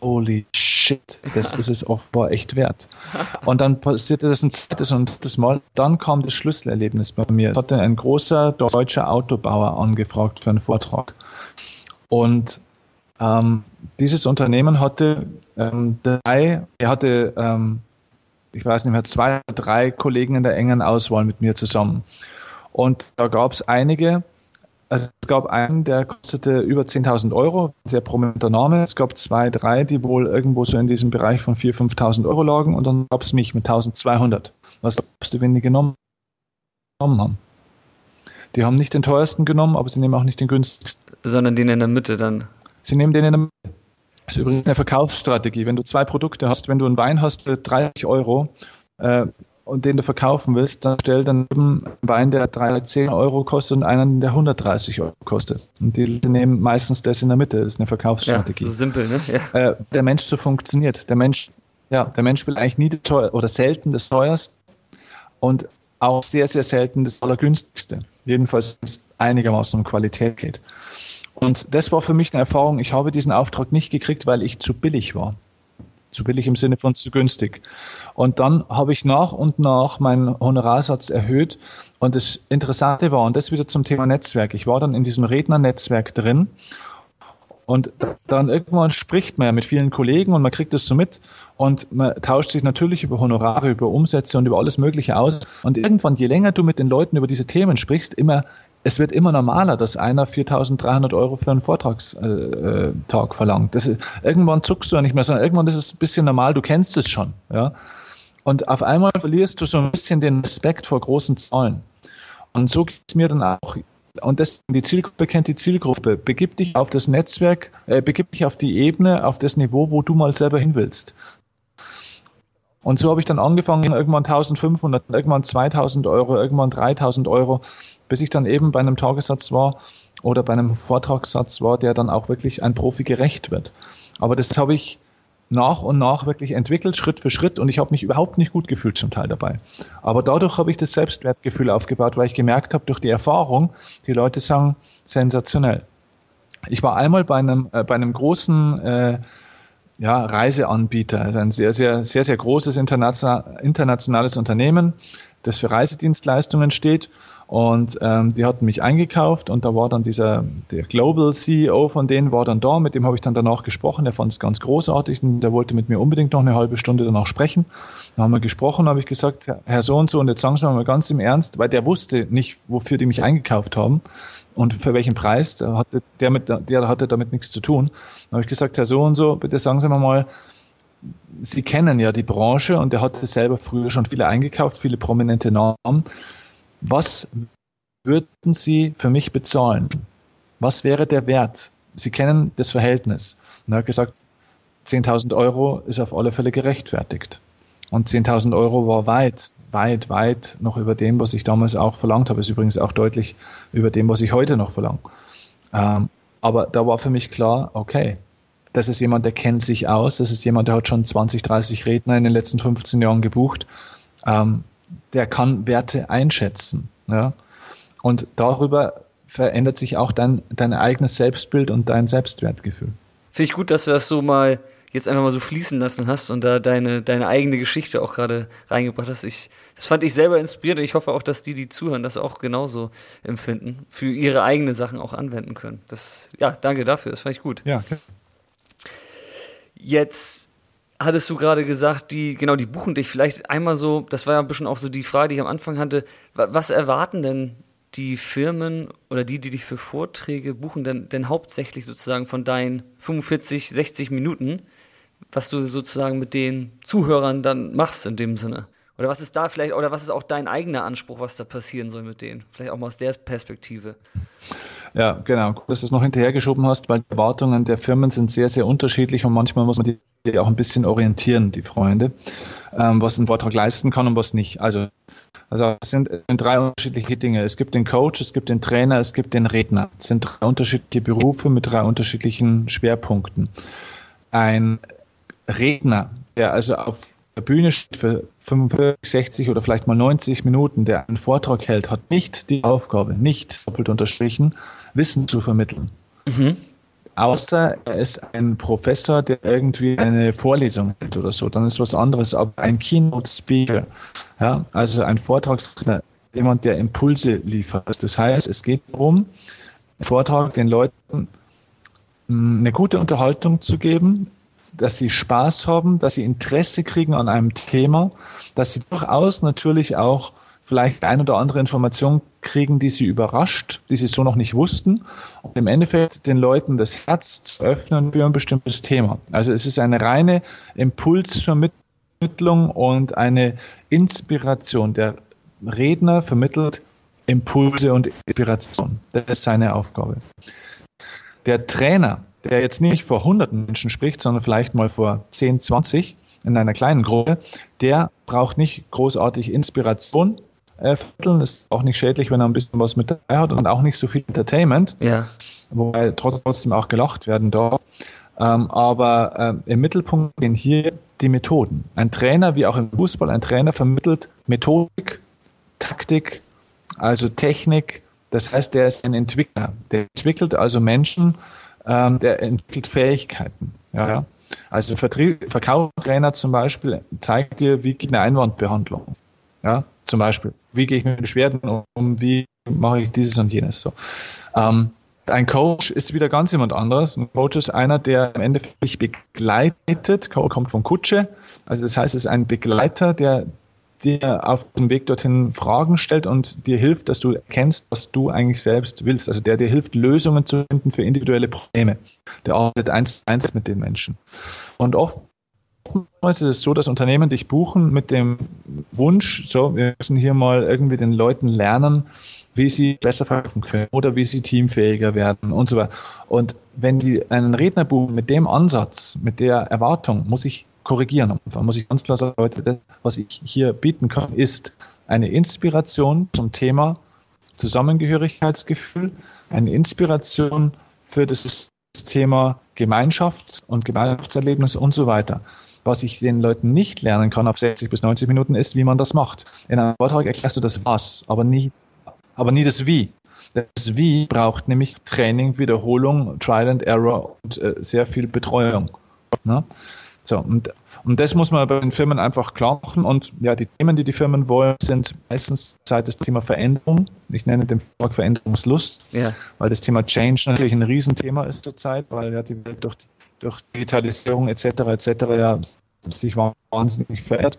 holy shit, das ist es offenbar echt wert. Und dann passierte das ein zweites und drittes Mal. Dann kam das Schlüsselerlebnis bei mir. Ich hatte ein großer deutscher Autobauer angefragt für einen Vortrag. Und ähm, dieses Unternehmen hatte ähm, drei, er hatte, ähm, ich weiß nicht mehr, zwei oder drei Kollegen in der engen Auswahl mit mir zusammen. Und da gab es einige, also es gab einen, der kostete über 10.000 Euro, sehr prominenter Name. Es gab zwei, drei, die wohl irgendwo so in diesem Bereich von 4.000, 5.000 Euro lagen und dann gab es mich mit 1.200. Was glaubst du, wenn die genommen haben? Die haben nicht den teuersten genommen, aber sie nehmen auch nicht den günstigsten. Sondern den in der Mitte dann. Sie nehmen den in der Mitte. Das ist übrigens eine Verkaufsstrategie. Wenn du zwei Produkte hast, wenn du einen Wein hast für 30 Euro äh, und den du verkaufen willst, dann stell dann eben einen Wein, der 310 Euro kostet und einen, der 130 Euro kostet. Und die nehmen meistens das in der Mitte. Das ist eine Verkaufsstrategie. Ja, so simpel, ne? Ja. Äh, der Mensch so funktioniert. Der Mensch, ja, der Mensch will eigentlich nie das teuer, oder selten das teuerste und auch sehr, sehr selten das allergünstigste. Jedenfalls, wenn es einigermaßen um Qualität geht. Und das war für mich eine Erfahrung. Ich habe diesen Auftrag nicht gekriegt, weil ich zu billig war. Zu billig im Sinne von zu günstig. Und dann habe ich nach und nach meinen Honorarsatz erhöht. Und das Interessante war, und das wieder zum Thema Netzwerk. Ich war dann in diesem Rednernetzwerk drin. Und dann irgendwann spricht man ja mit vielen Kollegen und man kriegt das so mit. Und man tauscht sich natürlich über Honorare, über Umsätze und über alles Mögliche aus. Und irgendwann, je länger du mit den Leuten über diese Themen sprichst, immer es wird immer normaler, dass einer 4.300 Euro für einen Vortragstag äh, äh verlangt. Ist, irgendwann zuckst du ja nicht mehr, sondern irgendwann ist es ein bisschen normal, du kennst es schon. Ja? Und auf einmal verlierst du so ein bisschen den Respekt vor großen Zahlen. Und so geht es mir dann auch. Und das, die Zielgruppe kennt die Zielgruppe. Begib dich auf das Netzwerk, äh, begib dich auf die Ebene, auf das Niveau, wo du mal selber hin willst. Und so habe ich dann angefangen, irgendwann 1500, irgendwann 2000 Euro, irgendwann 3000 Euro bis ich dann eben bei einem Tagessatz war oder bei einem Vortragssatz war, der dann auch wirklich ein Profi gerecht wird. Aber das habe ich nach und nach wirklich entwickelt, Schritt für Schritt, und ich habe mich überhaupt nicht gut gefühlt zum Teil dabei. Aber dadurch habe ich das Selbstwertgefühl aufgebaut, weil ich gemerkt habe, durch die Erfahrung, die Leute sagen, sensationell. Ich war einmal bei einem, äh, bei einem großen äh, ja, Reiseanbieter, also ein sehr, sehr, sehr, sehr großes internationales Unternehmen, das für Reisedienstleistungen steht. Und ähm, die hatten mich eingekauft und da war dann dieser, der Global CEO von denen war dann da, mit dem habe ich dann danach gesprochen, der fand es ganz großartig und der wollte mit mir unbedingt noch eine halbe Stunde danach sprechen. Da haben wir gesprochen, habe ich gesagt, Herr so und so, und jetzt sagen Sie mal ganz im Ernst, weil der wusste nicht, wofür die mich eingekauft haben und für welchen Preis, der hatte, der, mit, der hatte damit nichts zu tun. Da habe ich gesagt, Herr so und so, bitte sagen Sie mir mal, Sie kennen ja die Branche und der hatte selber früher schon viele eingekauft, viele prominente Namen was würden Sie für mich bezahlen? Was wäre der Wert? Sie kennen das Verhältnis. Und er hat gesagt, 10.000 Euro ist auf alle Fälle gerechtfertigt. Und 10.000 Euro war weit, weit, weit noch über dem, was ich damals auch verlangt habe. Ist übrigens auch deutlich über dem, was ich heute noch verlange. Ähm, aber da war für mich klar, okay, das ist jemand, der kennt sich aus. Das ist jemand, der hat schon 20, 30 Redner in den letzten 15 Jahren gebucht. Ähm, der kann Werte einschätzen. Ja? Und darüber verändert sich auch dein, dein eigenes Selbstbild und dein Selbstwertgefühl. Finde ich gut, dass du das so mal jetzt einfach mal so fließen lassen hast und da deine, deine eigene Geschichte auch gerade reingebracht hast. Ich, das fand ich selber inspirierend und ich hoffe auch, dass die, die zuhören, das auch genauso empfinden, für ihre eigenen Sachen auch anwenden können. Das, ja, danke dafür, das fand ich gut. Ja, okay. Jetzt hattest du gerade gesagt, die, genau, die buchen dich vielleicht einmal so, das war ja ein bisschen auch so die Frage, die ich am Anfang hatte, was erwarten denn die Firmen oder die, die dich für Vorträge buchen, denn, denn hauptsächlich sozusagen von deinen 45, 60 Minuten, was du sozusagen mit den Zuhörern dann machst in dem Sinne? Oder was ist da vielleicht, oder was ist auch dein eigener Anspruch, was da passieren soll mit denen? Vielleicht auch mal aus der Perspektive. Ja, genau. Gut, dass du es noch hinterhergeschoben hast, weil die Erwartungen der Firmen sind sehr, sehr unterschiedlich und manchmal muss man die auch ein bisschen orientieren, die Freunde, ähm, was ein Vortrag leisten kann und was nicht. Also, also es sind, sind drei unterschiedliche Dinge. Es gibt den Coach, es gibt den Trainer, es gibt den Redner. Es sind drei unterschiedliche Berufe mit drei unterschiedlichen Schwerpunkten. Ein Redner, der also auf der Bühne steht für 45, 60 oder vielleicht mal 90 Minuten, der einen Vortrag hält, hat nicht die Aufgabe, nicht doppelt unterstrichen, Wissen zu vermitteln. Mhm. Außer er ist ein Professor, der irgendwie eine Vorlesung hält oder so, dann ist was anderes. Aber ein Keynote-Speaker, ja, also ein Vortragsredner, jemand, der Impulse liefert. Das heißt, es geht darum, einen Vortrag den Leuten hm, eine gute Unterhaltung zu geben, dass sie Spaß haben, dass sie Interesse kriegen an einem Thema, dass sie durchaus natürlich auch vielleicht ein oder andere Information kriegen, die sie überrascht, die sie so noch nicht wussten und im Endeffekt den Leuten das Herz zu öffnen für ein bestimmtes Thema. Also es ist eine reine Impulsvermittlung und eine Inspiration. Der Redner vermittelt Impulse und Inspiration. Das ist seine Aufgabe. Der Trainer, der jetzt nicht vor hunderten Menschen spricht, sondern vielleicht mal vor 10, 20 in einer kleinen Gruppe, der braucht nicht großartig Inspiration äh, vermitteln. Ist auch nicht schädlich, wenn er ein bisschen was mit dabei hat und auch nicht so viel Entertainment. Ja. Wobei trotzdem auch gelacht werden darf. Ähm, aber äh, im Mittelpunkt stehen hier die Methoden. Ein Trainer, wie auch im Fußball, ein Trainer vermittelt Methodik, Taktik, also Technik. Das heißt, der ist ein Entwickler. Der entwickelt also Menschen, ähm, der entwickelt Fähigkeiten. Ja. Also Vertrieb, Verkaufstrainer zum Beispiel zeigt dir, wie geht eine Einwandbehandlung. Ja, zum Beispiel. Wie gehe ich mit Beschwerden um? Wie mache ich dieses und jenes? So. Ähm, ein Coach ist wieder ganz jemand anderes. Ein Coach ist einer, der im Endeffekt begleitet. Coach kommt von Kutsche. Also das heißt, es ist ein Begleiter, der dir auf dem Weg dorthin Fragen stellt und dir hilft, dass du erkennst, was du eigentlich selbst willst. Also der dir hilft, Lösungen zu finden für individuelle Probleme. Der arbeitet eins zu eins mit den Menschen. Und oft ist es so, dass Unternehmen dich buchen mit dem Wunsch, so, wir müssen hier mal irgendwie den Leuten lernen, wie sie besser verkaufen können oder wie sie teamfähiger werden und so weiter. Und wenn die einen Redner buchen mit dem Ansatz, mit der Erwartung, muss ich korrigieren. Da muss ich ganz klar sagen, Leute, das, was ich hier bieten kann, ist eine Inspiration zum Thema Zusammengehörigkeitsgefühl, eine Inspiration für das Thema Gemeinschaft und Gemeinschaftserlebnis und so weiter. Was ich den Leuten nicht lernen kann auf 60 bis 90 Minuten ist, wie man das macht. In einem Vortrag erklärst du das Was, aber nie, aber nie das Wie. Das Wie braucht nämlich Training, Wiederholung, Trial and Error und äh, sehr viel Betreuung. Ne? So, und, und das muss man bei den Firmen einfach klar machen. Und ja, die Themen, die die Firmen wollen, sind meistens Zeit das Thema Veränderung. Ich nenne den Vortrag Veränderungslust, ja. weil das Thema Change natürlich ein Riesenthema ist zurzeit, weil ja die Welt durch, durch Digitalisierung etc. etc. ja sich wahnsinnig verändert.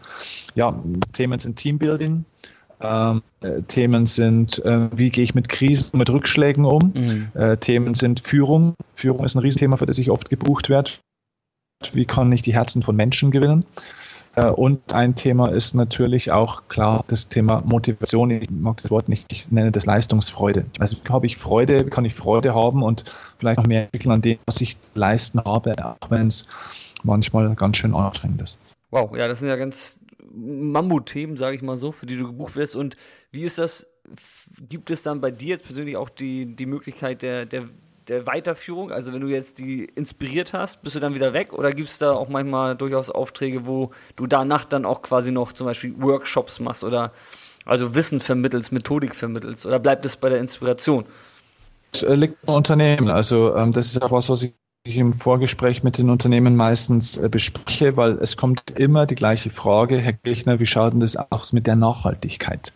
Ja, Themen sind Teambuilding. Ähm, äh, Themen sind, äh, wie gehe ich mit Krisen, mit Rückschlägen um. Mhm. Äh, Themen sind Führung. Führung ist ein Riesenthema, für das ich oft gebucht werde wie kann ich die Herzen von Menschen gewinnen. Äh, und ein Thema ist natürlich auch klar das Thema Motivation. Ich mag das Wort nicht, ich nenne das Leistungsfreude. Also habe ich Freude, kann ich Freude haben und vielleicht noch mehr entwickeln an dem, was ich leisten habe, auch wenn es manchmal ganz schön anstrengend ist. Wow, ja, das sind ja ganz Mammut-Themen, sage ich mal so, für die du gebucht wirst. Und wie ist das? Gibt es dann bei dir jetzt persönlich auch die, die Möglichkeit der, der der Weiterführung? Also wenn du jetzt die inspiriert hast, bist du dann wieder weg? Oder gibt es da auch manchmal durchaus Aufträge, wo du danach dann auch quasi noch zum Beispiel Workshops machst oder also Wissen vermittelst, Methodik vermittelst? Oder bleibt es bei der Inspiration? Das äh, liegt im Unternehmen. Also ähm, das ist auch was, was ich ich im Vorgespräch mit den Unternehmen meistens äh, bespreche, weil es kommt immer die gleiche Frage, Herr Kirchner, wie schaut denn das aus mit der Nachhaltigkeit?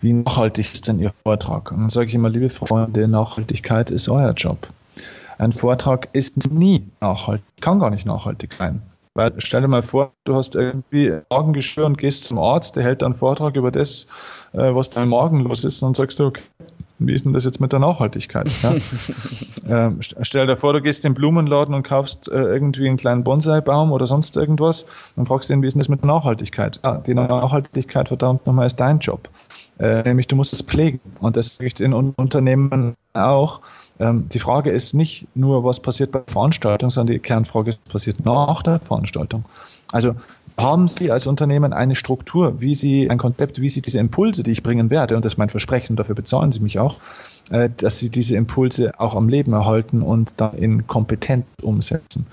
Wie nachhaltig ist denn Ihr Vortrag? Und dann sage ich immer, liebe Freunde, Nachhaltigkeit ist euer Job. Ein Vortrag ist nie nachhaltig, kann gar nicht nachhaltig sein. Weil stell dir mal vor, du hast irgendwie Magengeschwür und gehst zum Arzt, der hält einen Vortrag über das, äh, was dein Magen los ist, und dann sagst du, okay, wie ist denn das jetzt mit der Nachhaltigkeit? Ja? ähm, stell dir vor, du gehst in den Blumenladen und kaufst äh, irgendwie einen kleinen Bonsai-Baum oder sonst irgendwas, dann fragst ihn, wie ist denn das mit der Nachhaltigkeit? Ja, die Nachhaltigkeit, verdammt nochmal, ist dein Job. Äh, nämlich du musst es pflegen. Und das sage ich in Unternehmen auch. Ähm, die Frage ist nicht nur, was passiert bei der Veranstaltung, sondern die Kernfrage ist, was passiert nach der Veranstaltung. Also haben Sie als Unternehmen eine Struktur, wie Sie ein Konzept, wie Sie diese Impulse, die ich bringen werde, und das ist mein Versprechen, dafür bezahlen Sie mich auch, äh, dass Sie diese Impulse auch am Leben erhalten und dann in kompetent umsetzen.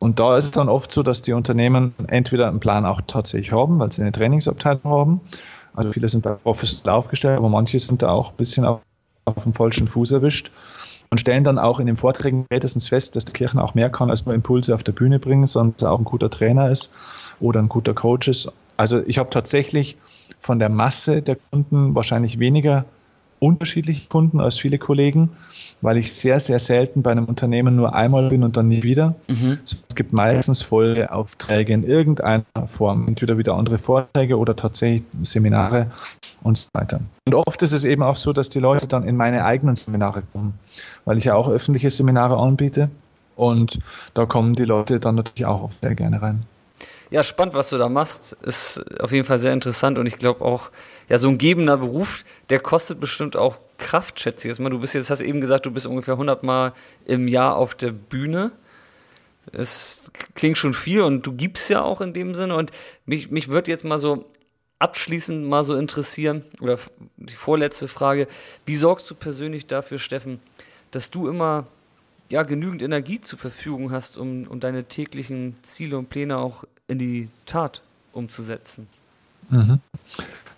Und da ist es dann oft so, dass die Unternehmen entweder einen Plan auch tatsächlich haben, weil sie eine Trainingsabteilung haben. Also viele sind da professionell aufgestellt, aber manche sind da auch ein bisschen auf, dem falschen Fuß erwischt und stellen dann auch in den Vorträgen spätestens fest, dass die Kirche auch mehr kann als nur Impulse auf der Bühne bringen, sondern dass er auch ein guter Trainer ist oder ein guter Coach ist. Also ich habe tatsächlich von der Masse der Kunden wahrscheinlich weniger unterschiedliche Kunden als viele Kollegen, weil ich sehr, sehr selten bei einem Unternehmen nur einmal bin und dann nie wieder. Mhm. Es gibt meistens Folgeaufträge in irgendeiner Form, entweder wieder andere Vorträge oder tatsächlich Seminare und so weiter. Und oft ist es eben auch so, dass die Leute dann in meine eigenen Seminare kommen, weil ich ja auch öffentliche Seminare anbiete und da kommen die Leute dann natürlich auch oft sehr gerne rein. Ja, spannend, was du da machst. Ist auf jeden Fall sehr interessant und ich glaube auch, ja, so ein gebender Beruf, der kostet bestimmt auch Kraft, schätze ich jetzt mal. Du bist jetzt, hast eben gesagt, du bist ungefähr 100 Mal im Jahr auf der Bühne. Es klingt schon viel und du gibst ja auch in dem Sinne. Und mich, mich würde jetzt mal so abschließend mal so interessieren, oder die vorletzte Frage, wie sorgst du persönlich dafür, Steffen, dass du immer ja, genügend Energie zur Verfügung hast, um, um deine täglichen Ziele und Pläne auch in die Tat umzusetzen? Mhm.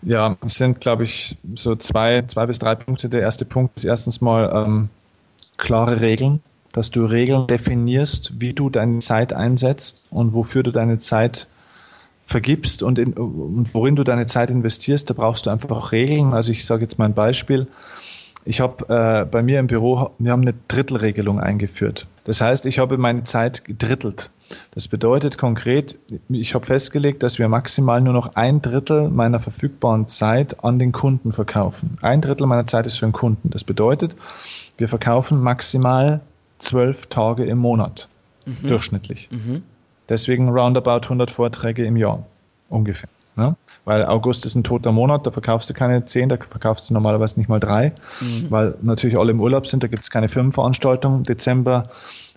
Ja, es sind, glaube ich, so zwei, zwei bis drei Punkte. Der erste Punkt ist erstens mal ähm, klare Regeln, dass du Regeln definierst, wie du deine Zeit einsetzt und wofür du deine Zeit vergibst und, in, und worin du deine Zeit investierst. Da brauchst du einfach auch Regeln. Also ich sage jetzt mal ein Beispiel. Ich habe äh, bei mir im Büro, wir haben eine Drittelregelung eingeführt. Das heißt, ich habe meine Zeit gedrittelt. Das bedeutet konkret, ich habe festgelegt, dass wir maximal nur noch ein Drittel meiner verfügbaren Zeit an den Kunden verkaufen. Ein Drittel meiner Zeit ist für den Kunden. Das bedeutet, wir verkaufen maximal zwölf Tage im Monat, mhm. durchschnittlich. Mhm. Deswegen roundabout 100 Vorträge im Jahr ungefähr. Ne? Weil August ist ein toter Monat, da verkaufst du keine zehn, da verkaufst du normalerweise nicht mal drei, mhm. weil natürlich alle im Urlaub sind, da gibt es keine Firmenveranstaltung. Dezember,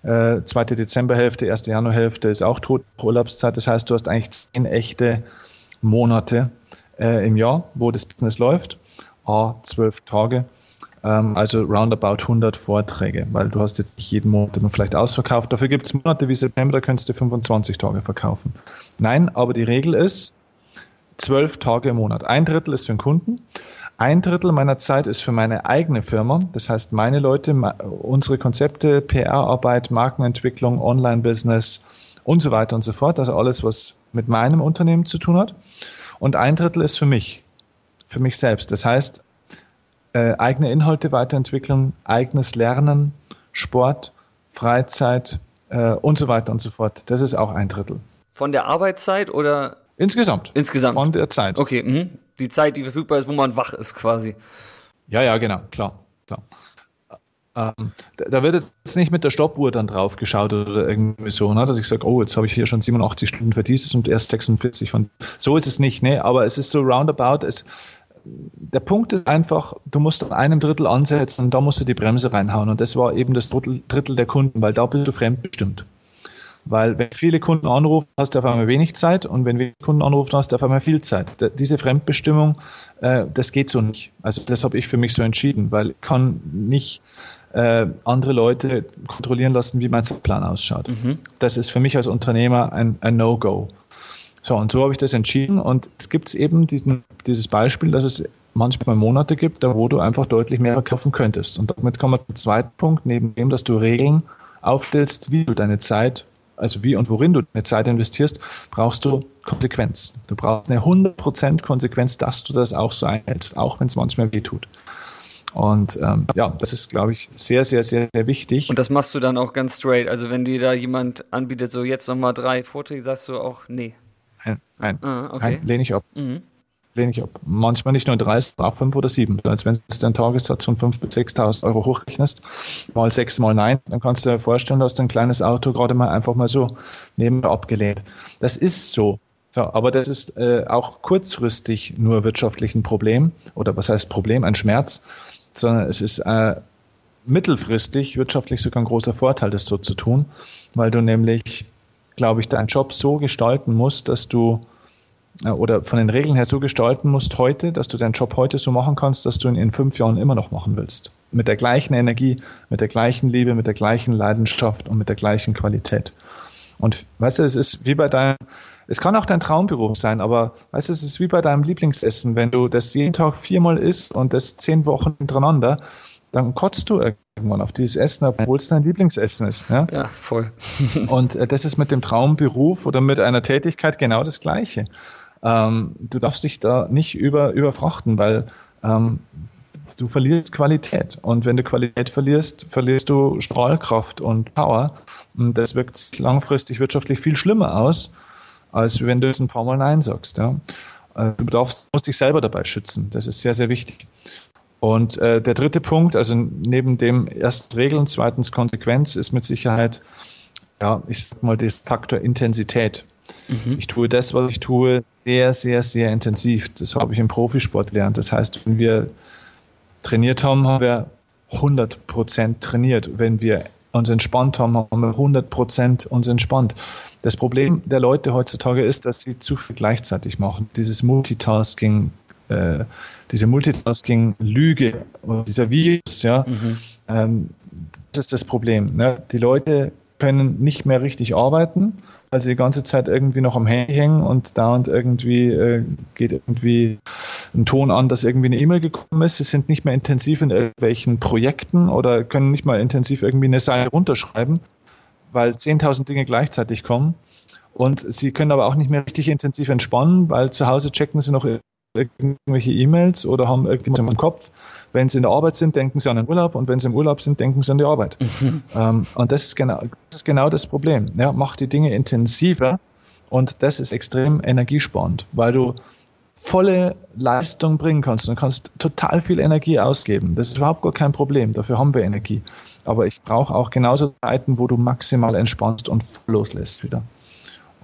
äh, zweite Dezemberhälfte, erste Januarhälfte ist auch tot, Urlaubszeit. Das heißt, du hast eigentlich zehn echte Monate äh, im Jahr, wo das Business läuft. A, zwölf Tage ähm, also roundabout 100 Vorträge, weil du hast jetzt nicht jeden Monat immer vielleicht ausverkauft. Dafür gibt es Monate wie September, da könntest du 25 Tage verkaufen. Nein, aber die Regel ist, zwölf Tage im Monat. Ein Drittel ist für den Kunden. Ein Drittel meiner Zeit ist für meine eigene Firma. Das heißt, meine Leute, unsere Konzepte, PR-Arbeit, Markenentwicklung, Online-Business und so weiter und so fort. Also alles, was mit meinem Unternehmen zu tun hat. Und ein Drittel ist für mich, für mich selbst. Das heißt, äh, eigene Inhalte weiterentwickeln, eigenes Lernen, Sport, Freizeit äh, und so weiter und so fort. Das ist auch ein Drittel. Von der Arbeitszeit oder Insgesamt. Insgesamt. Von der Zeit. Okay, mh. die Zeit, die verfügbar ist, wo man wach ist quasi. Ja, ja, genau, klar. klar. Ähm, da wird jetzt nicht mit der Stoppuhr dann drauf geschaut oder irgendwie so, ne, dass ich sage, oh, jetzt habe ich hier schon 87 Stunden für dieses und erst 46 von. So ist es nicht, ne? Aber es ist so roundabout. Es, der Punkt ist einfach, du musst an einem Drittel ansetzen und da musst du die Bremse reinhauen. Und das war eben das Drittel, Drittel der Kunden, weil da bist du fremdbestimmt. Weil wenn viele Kunden anrufen, hast du auf einmal wenig Zeit und wenn wenig Kunden anrufen, hast du auf einmal viel Zeit. Diese Fremdbestimmung, äh, das geht so nicht. Also das habe ich für mich so entschieden, weil ich kann nicht äh, andere Leute kontrollieren lassen, wie mein Zeitplan ausschaut. Mhm. Das ist für mich als Unternehmer ein, ein No-Go. So, und so habe ich das entschieden. Und es gibt eben diesen, dieses Beispiel, dass es manchmal Monate gibt, da wo du einfach deutlich mehr verkaufen könntest. Und damit kommen wir zum zweiten Punkt, neben dem, dass du Regeln aufstellst, wie du deine Zeit also wie und worin du deine Zeit investierst, brauchst du Konsequenz. Du brauchst eine 100% Konsequenz, dass du das auch so einhältst, auch wenn es manchmal weh tut. Und ähm, ja, das ist, glaube ich, sehr, sehr, sehr, sehr wichtig. Und das machst du dann auch ganz straight. Also wenn dir da jemand anbietet, so jetzt nochmal drei Vorträge, sagst du auch, nee. Nein, nein, ah, okay. nein lehne ich ab. Mhm ich ab. Manchmal nicht nur 30, auch 5 oder 7. Als wenn du den Tagessatz von 5.000 bis 6.000 Euro hochrechnest, mal 6 mal 9, dann kannst du dir vorstellen, dass dein kleines Auto gerade mal einfach mal so nebenbei abgelehnt. Das ist so. So, aber das ist äh, auch kurzfristig nur wirtschaftlich ein Problem oder was heißt Problem, ein Schmerz, sondern es ist äh, mittelfristig wirtschaftlich sogar ein großer Vorteil, das so zu tun, weil du nämlich, glaube ich, deinen Job so gestalten musst, dass du oder von den Regeln her so gestalten musst heute, dass du deinen Job heute so machen kannst, dass du ihn in fünf Jahren immer noch machen willst. Mit der gleichen Energie, mit der gleichen Liebe, mit der gleichen Leidenschaft und mit der gleichen Qualität. Und weißt du, es ist wie bei deinem, es kann auch dein Traumberuf sein, aber weißt du, es ist wie bei deinem Lieblingsessen. Wenn du das jeden Tag viermal isst und das zehn Wochen hintereinander, dann kotzt du irgendwann auf dieses Essen, obwohl es dein Lieblingsessen ist. Ja, ja voll. und äh, das ist mit dem Traumberuf oder mit einer Tätigkeit genau das Gleiche. Ähm, du darfst dich da nicht über, überfrachten, weil ähm, Du verlierst Qualität. Und wenn du Qualität verlierst, verlierst du Strahlkraft und Power. Und das wirkt langfristig wirtschaftlich viel schlimmer aus, als wenn du es ein paar Mal Nein sagst. Ja. Äh, du darfst, musst dich selber dabei schützen. Das ist sehr, sehr wichtig. Und äh, der dritte Punkt, also neben dem erst Regeln, zweitens Konsequenz, ist mit Sicherheit, ja, ich sag mal, das Faktor Intensität. Mhm. Ich tue das, was ich tue, sehr, sehr, sehr intensiv. Das habe ich im Profisport gelernt. Das heißt, wenn wir trainiert haben, haben wir 100 Prozent trainiert. Wenn wir uns entspannt haben, haben wir 100 Prozent uns entspannt. Das Problem der Leute heutzutage ist, dass sie zu viel gleichzeitig machen. Dieses Multitasking, äh, diese Multitasking-Lüge, dieser Virus, ja, mhm. ähm, das ist das Problem. Ne? Die Leute können nicht mehr richtig arbeiten, weil sie die ganze Zeit irgendwie noch am Handy hängen und dauernd irgendwie äh, geht irgendwie ein Ton an, dass irgendwie eine E-Mail gekommen ist. Sie sind nicht mehr intensiv in irgendwelchen Projekten oder können nicht mal intensiv irgendwie eine Seite runterschreiben, weil 10.000 Dinge gleichzeitig kommen. Und sie können aber auch nicht mehr richtig intensiv entspannen, weil zu Hause checken sie noch irgendwelche E-Mails oder haben irgendwas im Kopf. Wenn sie in der Arbeit sind, denken sie an den Urlaub und wenn sie im Urlaub sind, denken sie an die Arbeit. Mhm. Ähm, und das ist, genau, das ist genau das Problem. Ja, mach die Dinge intensiver und das ist extrem energiesparend, weil du volle Leistung bringen kannst. Du kannst total viel Energie ausgeben. Das ist überhaupt gar kein Problem. Dafür haben wir Energie. Aber ich brauche auch genauso Zeiten, wo du maximal entspannst und loslässt wieder.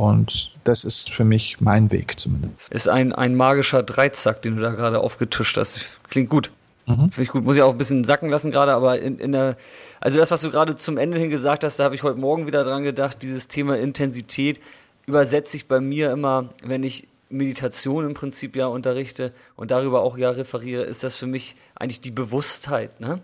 Und das ist für mich mein Weg zumindest. Ist ein, ein magischer Dreizack, den du da gerade aufgetischt hast. Klingt gut. Mhm. Finde ich gut. Muss ich auch ein bisschen sacken lassen gerade, aber in, in der, also das, was du gerade zum Ende hin gesagt hast, da habe ich heute Morgen wieder dran gedacht, dieses Thema Intensität übersetze ich bei mir immer, wenn ich Meditation im Prinzip ja unterrichte und darüber auch ja referiere, ist das für mich eigentlich die Bewusstheit, ne?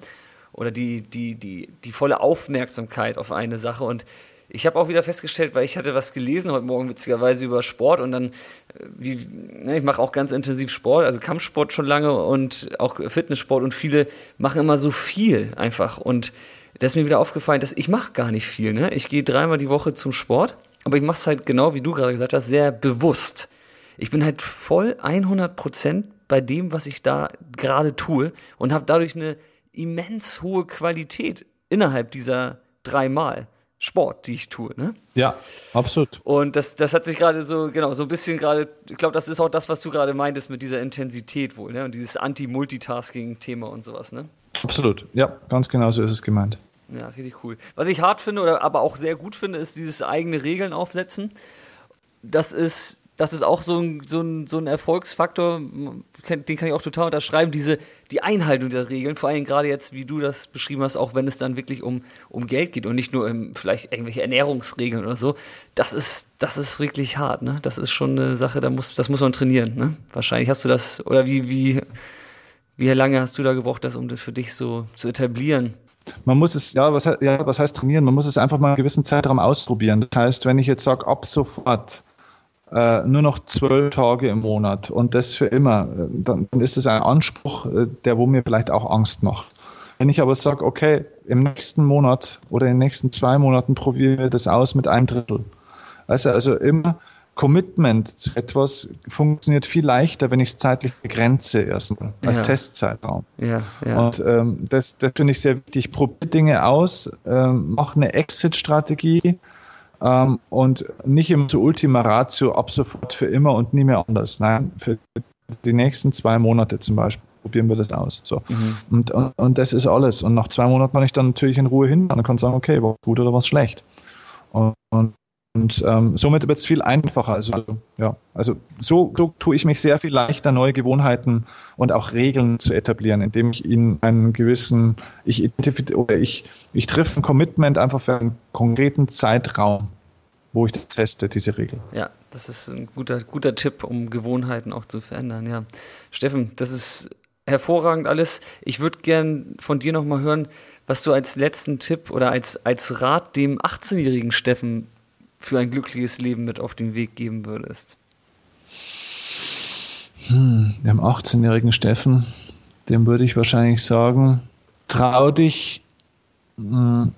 Oder die, die, die, die volle Aufmerksamkeit auf eine Sache. Und ich habe auch wieder festgestellt, weil ich hatte was gelesen heute Morgen witzigerweise über Sport und dann, äh, wie, ne, ich mache auch ganz intensiv Sport, also Kampfsport schon lange und auch Fitnesssport und viele machen immer so viel einfach und da ist mir wieder aufgefallen, dass ich mache gar nicht viel. Ne? Ich gehe dreimal die Woche zum Sport, aber ich mache es halt genau, wie du gerade gesagt hast, sehr bewusst. Ich bin halt voll 100 Prozent bei dem, was ich da gerade tue und habe dadurch eine immens hohe Qualität innerhalb dieser dreimal. Sport, die ich tue. Ne? Ja, absolut. Und das, das hat sich gerade so, genau, so ein bisschen gerade, ich glaube, das ist auch das, was du gerade meintest mit dieser Intensität wohl, ne? Und dieses Anti-Multitasking-Thema und sowas, ne? Absolut, ja, ganz genau so ist es gemeint. Ja, richtig cool. Was ich hart finde oder aber auch sehr gut finde, ist dieses eigene Regeln aufsetzen. Das ist das ist auch so ein, so ein, so ein Erfolgsfaktor, den kann ich auch total unterschreiben, diese, die Einhaltung der Regeln, vor allem gerade jetzt, wie du das beschrieben hast, auch wenn es dann wirklich um, um Geld geht und nicht nur um vielleicht irgendwelche Ernährungsregeln oder so, das ist, das ist wirklich hart, ne? Das ist schon eine Sache, da muss, das muss man trainieren, ne? Wahrscheinlich hast du das, oder wie, wie, wie lange hast du da gebraucht, das, um das für dich so zu etablieren? Man muss es, ja was, ja, was heißt trainieren? Man muss es einfach mal einen gewissen Zeitraum ausprobieren. Das heißt, wenn ich jetzt sage, ab sofort äh, nur noch zwölf Tage im Monat und das für immer, äh, dann, ist es ein Anspruch, äh, der wo mir vielleicht auch Angst macht. Wenn ich aber sage, okay, im nächsten Monat oder in den nächsten zwei Monaten probieren wir das aus mit einem Drittel. Also, also immer Commitment zu etwas funktioniert viel leichter, wenn ich es zeitlich begrenze erstmal als ja. Testzeitraum. Ja, ja. Und ähm, das, das finde ich sehr wichtig. Probier Dinge aus, ähm, mach eine Exit-Strategie, ähm, und nicht immer zu Ultima Ratio ab sofort für immer und nie mehr anders. Nein, für die nächsten zwei Monate zum Beispiel probieren wir das aus. So. Mhm. Und, und, und, das ist alles. Und nach zwei Monaten kann ich dann natürlich in Ruhe hin und kann sagen, okay, war gut oder war schlecht. Und, und und ähm, somit wird es viel einfacher. Also, ja, also so, so tue ich mich sehr viel leichter, neue Gewohnheiten und auch Regeln zu etablieren, indem ich ihnen einen gewissen, ich identifiziere oder ich, ich treffe ein Commitment einfach für einen konkreten Zeitraum, wo ich das teste, diese Regel. Ja, das ist ein guter, guter Tipp, um Gewohnheiten auch zu verändern. Ja. Steffen, das ist hervorragend alles. Ich würde gern von dir nochmal hören, was du als letzten Tipp oder als, als Rat dem 18-jährigen Steffen für ein glückliches Leben mit auf den Weg geben würdest? Hm, dem 18-jährigen Steffen, dem würde ich wahrscheinlich sagen, trau dich, hm,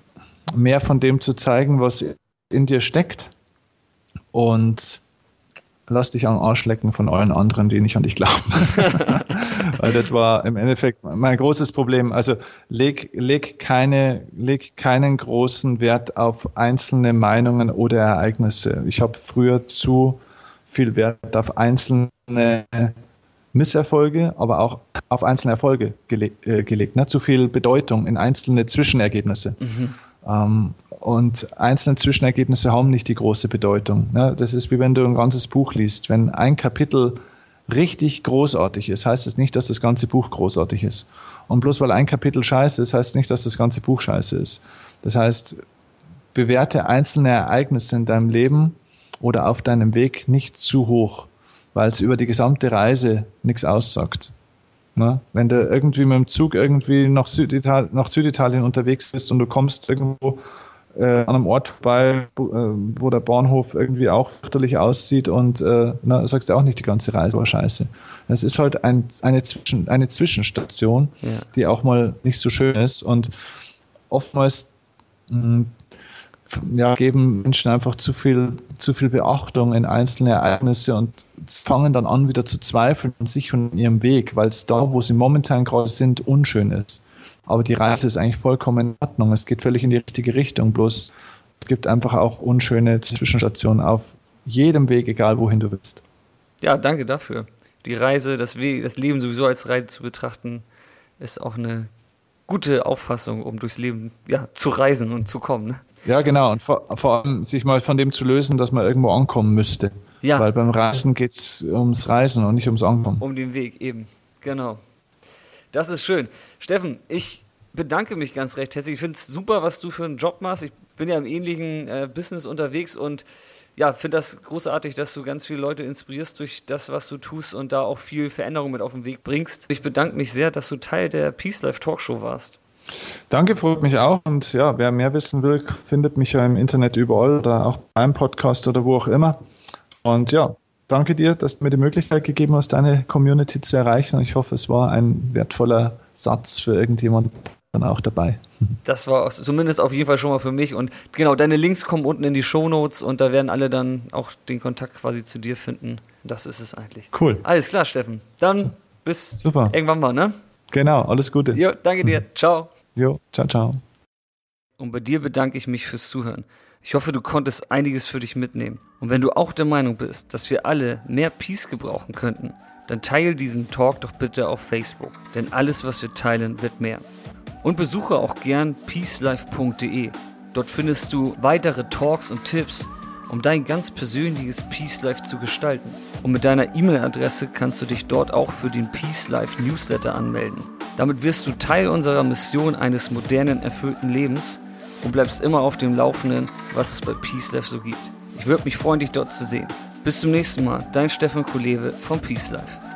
mehr von dem zu zeigen, was in dir steckt und lass dich am Arsch lecken von allen anderen, die nicht an dich glauben. Weil das war im Endeffekt mein großes Problem. Also leg, leg, keine, leg keinen großen Wert auf einzelne Meinungen oder Ereignisse. Ich habe früher zu viel Wert auf einzelne Misserfolge, aber auch auf einzelne Erfolge gele äh, gelegt. Ne? Zu viel Bedeutung in einzelne Zwischenergebnisse. Mhm. Ähm, und einzelne Zwischenergebnisse haben nicht die große Bedeutung. Ne? Das ist wie wenn du ein ganzes Buch liest. Wenn ein Kapitel richtig großartig ist, heißt es das nicht, dass das ganze Buch großartig ist. Und bloß weil ein Kapitel scheiße ist, heißt nicht, dass das ganze Buch scheiße ist. Das heißt, bewerte einzelne Ereignisse in deinem Leben oder auf deinem Weg nicht zu hoch weil es über die gesamte Reise nichts aussagt. Ne? Wenn du irgendwie mit dem Zug irgendwie nach, Südital nach Süditalien unterwegs bist und du kommst irgendwo äh, an einem Ort vorbei, wo, äh, wo, der Bahnhof irgendwie auch fürchterlich aussieht und äh, na, sagst du auch nicht, die ganze Reise war scheiße. Es ist halt ein, eine, Zwischen, eine Zwischenstation, ja. die auch mal nicht so schön ist und oftmals mh, hm, ja, geben Menschen einfach zu viel, zu viel Beachtung in einzelne Ereignisse und fangen dann an, wieder zu zweifeln an sich und in ihrem Weg, weil es da, wo sie momentan gerade sind, unschön ist. Aber die Reise ist eigentlich vollkommen in Ordnung. Es geht völlig in die richtige Richtung. Bloß es gibt einfach auch unschöne Zwischenstationen auf jedem Weg, egal wohin du willst. Ja, danke dafür. Die Reise, das, Weg, das Leben sowieso als Reise zu betrachten, ist auch eine gute Auffassung, um durchs Leben ja, zu reisen und zu kommen. Ne? Ja, genau. Und vor, vor, allem sich mal von dem zu lösen, dass man irgendwo ankommen müsste. Ja. Weil beim Reisen geht es ums Reisen und nicht ums Ankommen. Um den Weg, eben. Genau. Das ist schön. Steffen, ich bedanke mich ganz recht herzlich. Ich finde es super, was du für einen Job machst. Ich bin ja im ähnlichen äh, Business unterwegs und ja, finde das großartig, dass du ganz viele Leute inspirierst durch das, was du tust und da auch viel Veränderung mit auf den Weg bringst. Ich bedanke mich sehr, dass du Teil der Peace Life Talkshow warst. Danke, freut mich auch. Und ja, wer mehr wissen will, findet mich ja im Internet überall oder auch beim Podcast oder wo auch immer. Und ja, danke dir, dass du mir die Möglichkeit gegeben hast, deine Community zu erreichen. Und ich hoffe, es war ein wertvoller Satz für irgendjemanden dann auch dabei. Das war zumindest auf jeden Fall schon mal für mich. Und genau, deine Links kommen unten in die Show Notes und da werden alle dann auch den Kontakt quasi zu dir finden. Das ist es eigentlich. Cool. Alles klar, Steffen. Dann bis Super. irgendwann mal, ne? Genau, alles Gute. Jo, danke dir. Ciao. Jo, ciao, ciao. Und bei dir bedanke ich mich fürs Zuhören. Ich hoffe, du konntest einiges für dich mitnehmen. Und wenn du auch der Meinung bist, dass wir alle mehr Peace gebrauchen könnten, dann teile diesen Talk doch bitte auf Facebook. Denn alles, was wir teilen, wird mehr. Und besuche auch gern peacelife.de. Dort findest du weitere Talks und Tipps, um dein ganz persönliches Peace Life zu gestalten. Und mit deiner E-Mail-Adresse kannst du dich dort auch für den Peace Life Newsletter anmelden. Damit wirst du Teil unserer Mission eines modernen, erfüllten Lebens und bleibst immer auf dem Laufenden, was es bei Peace Life so gibt. Ich würde mich freuen, dich dort zu sehen. Bis zum nächsten Mal, dein Stefan Kulewe von Peace Life.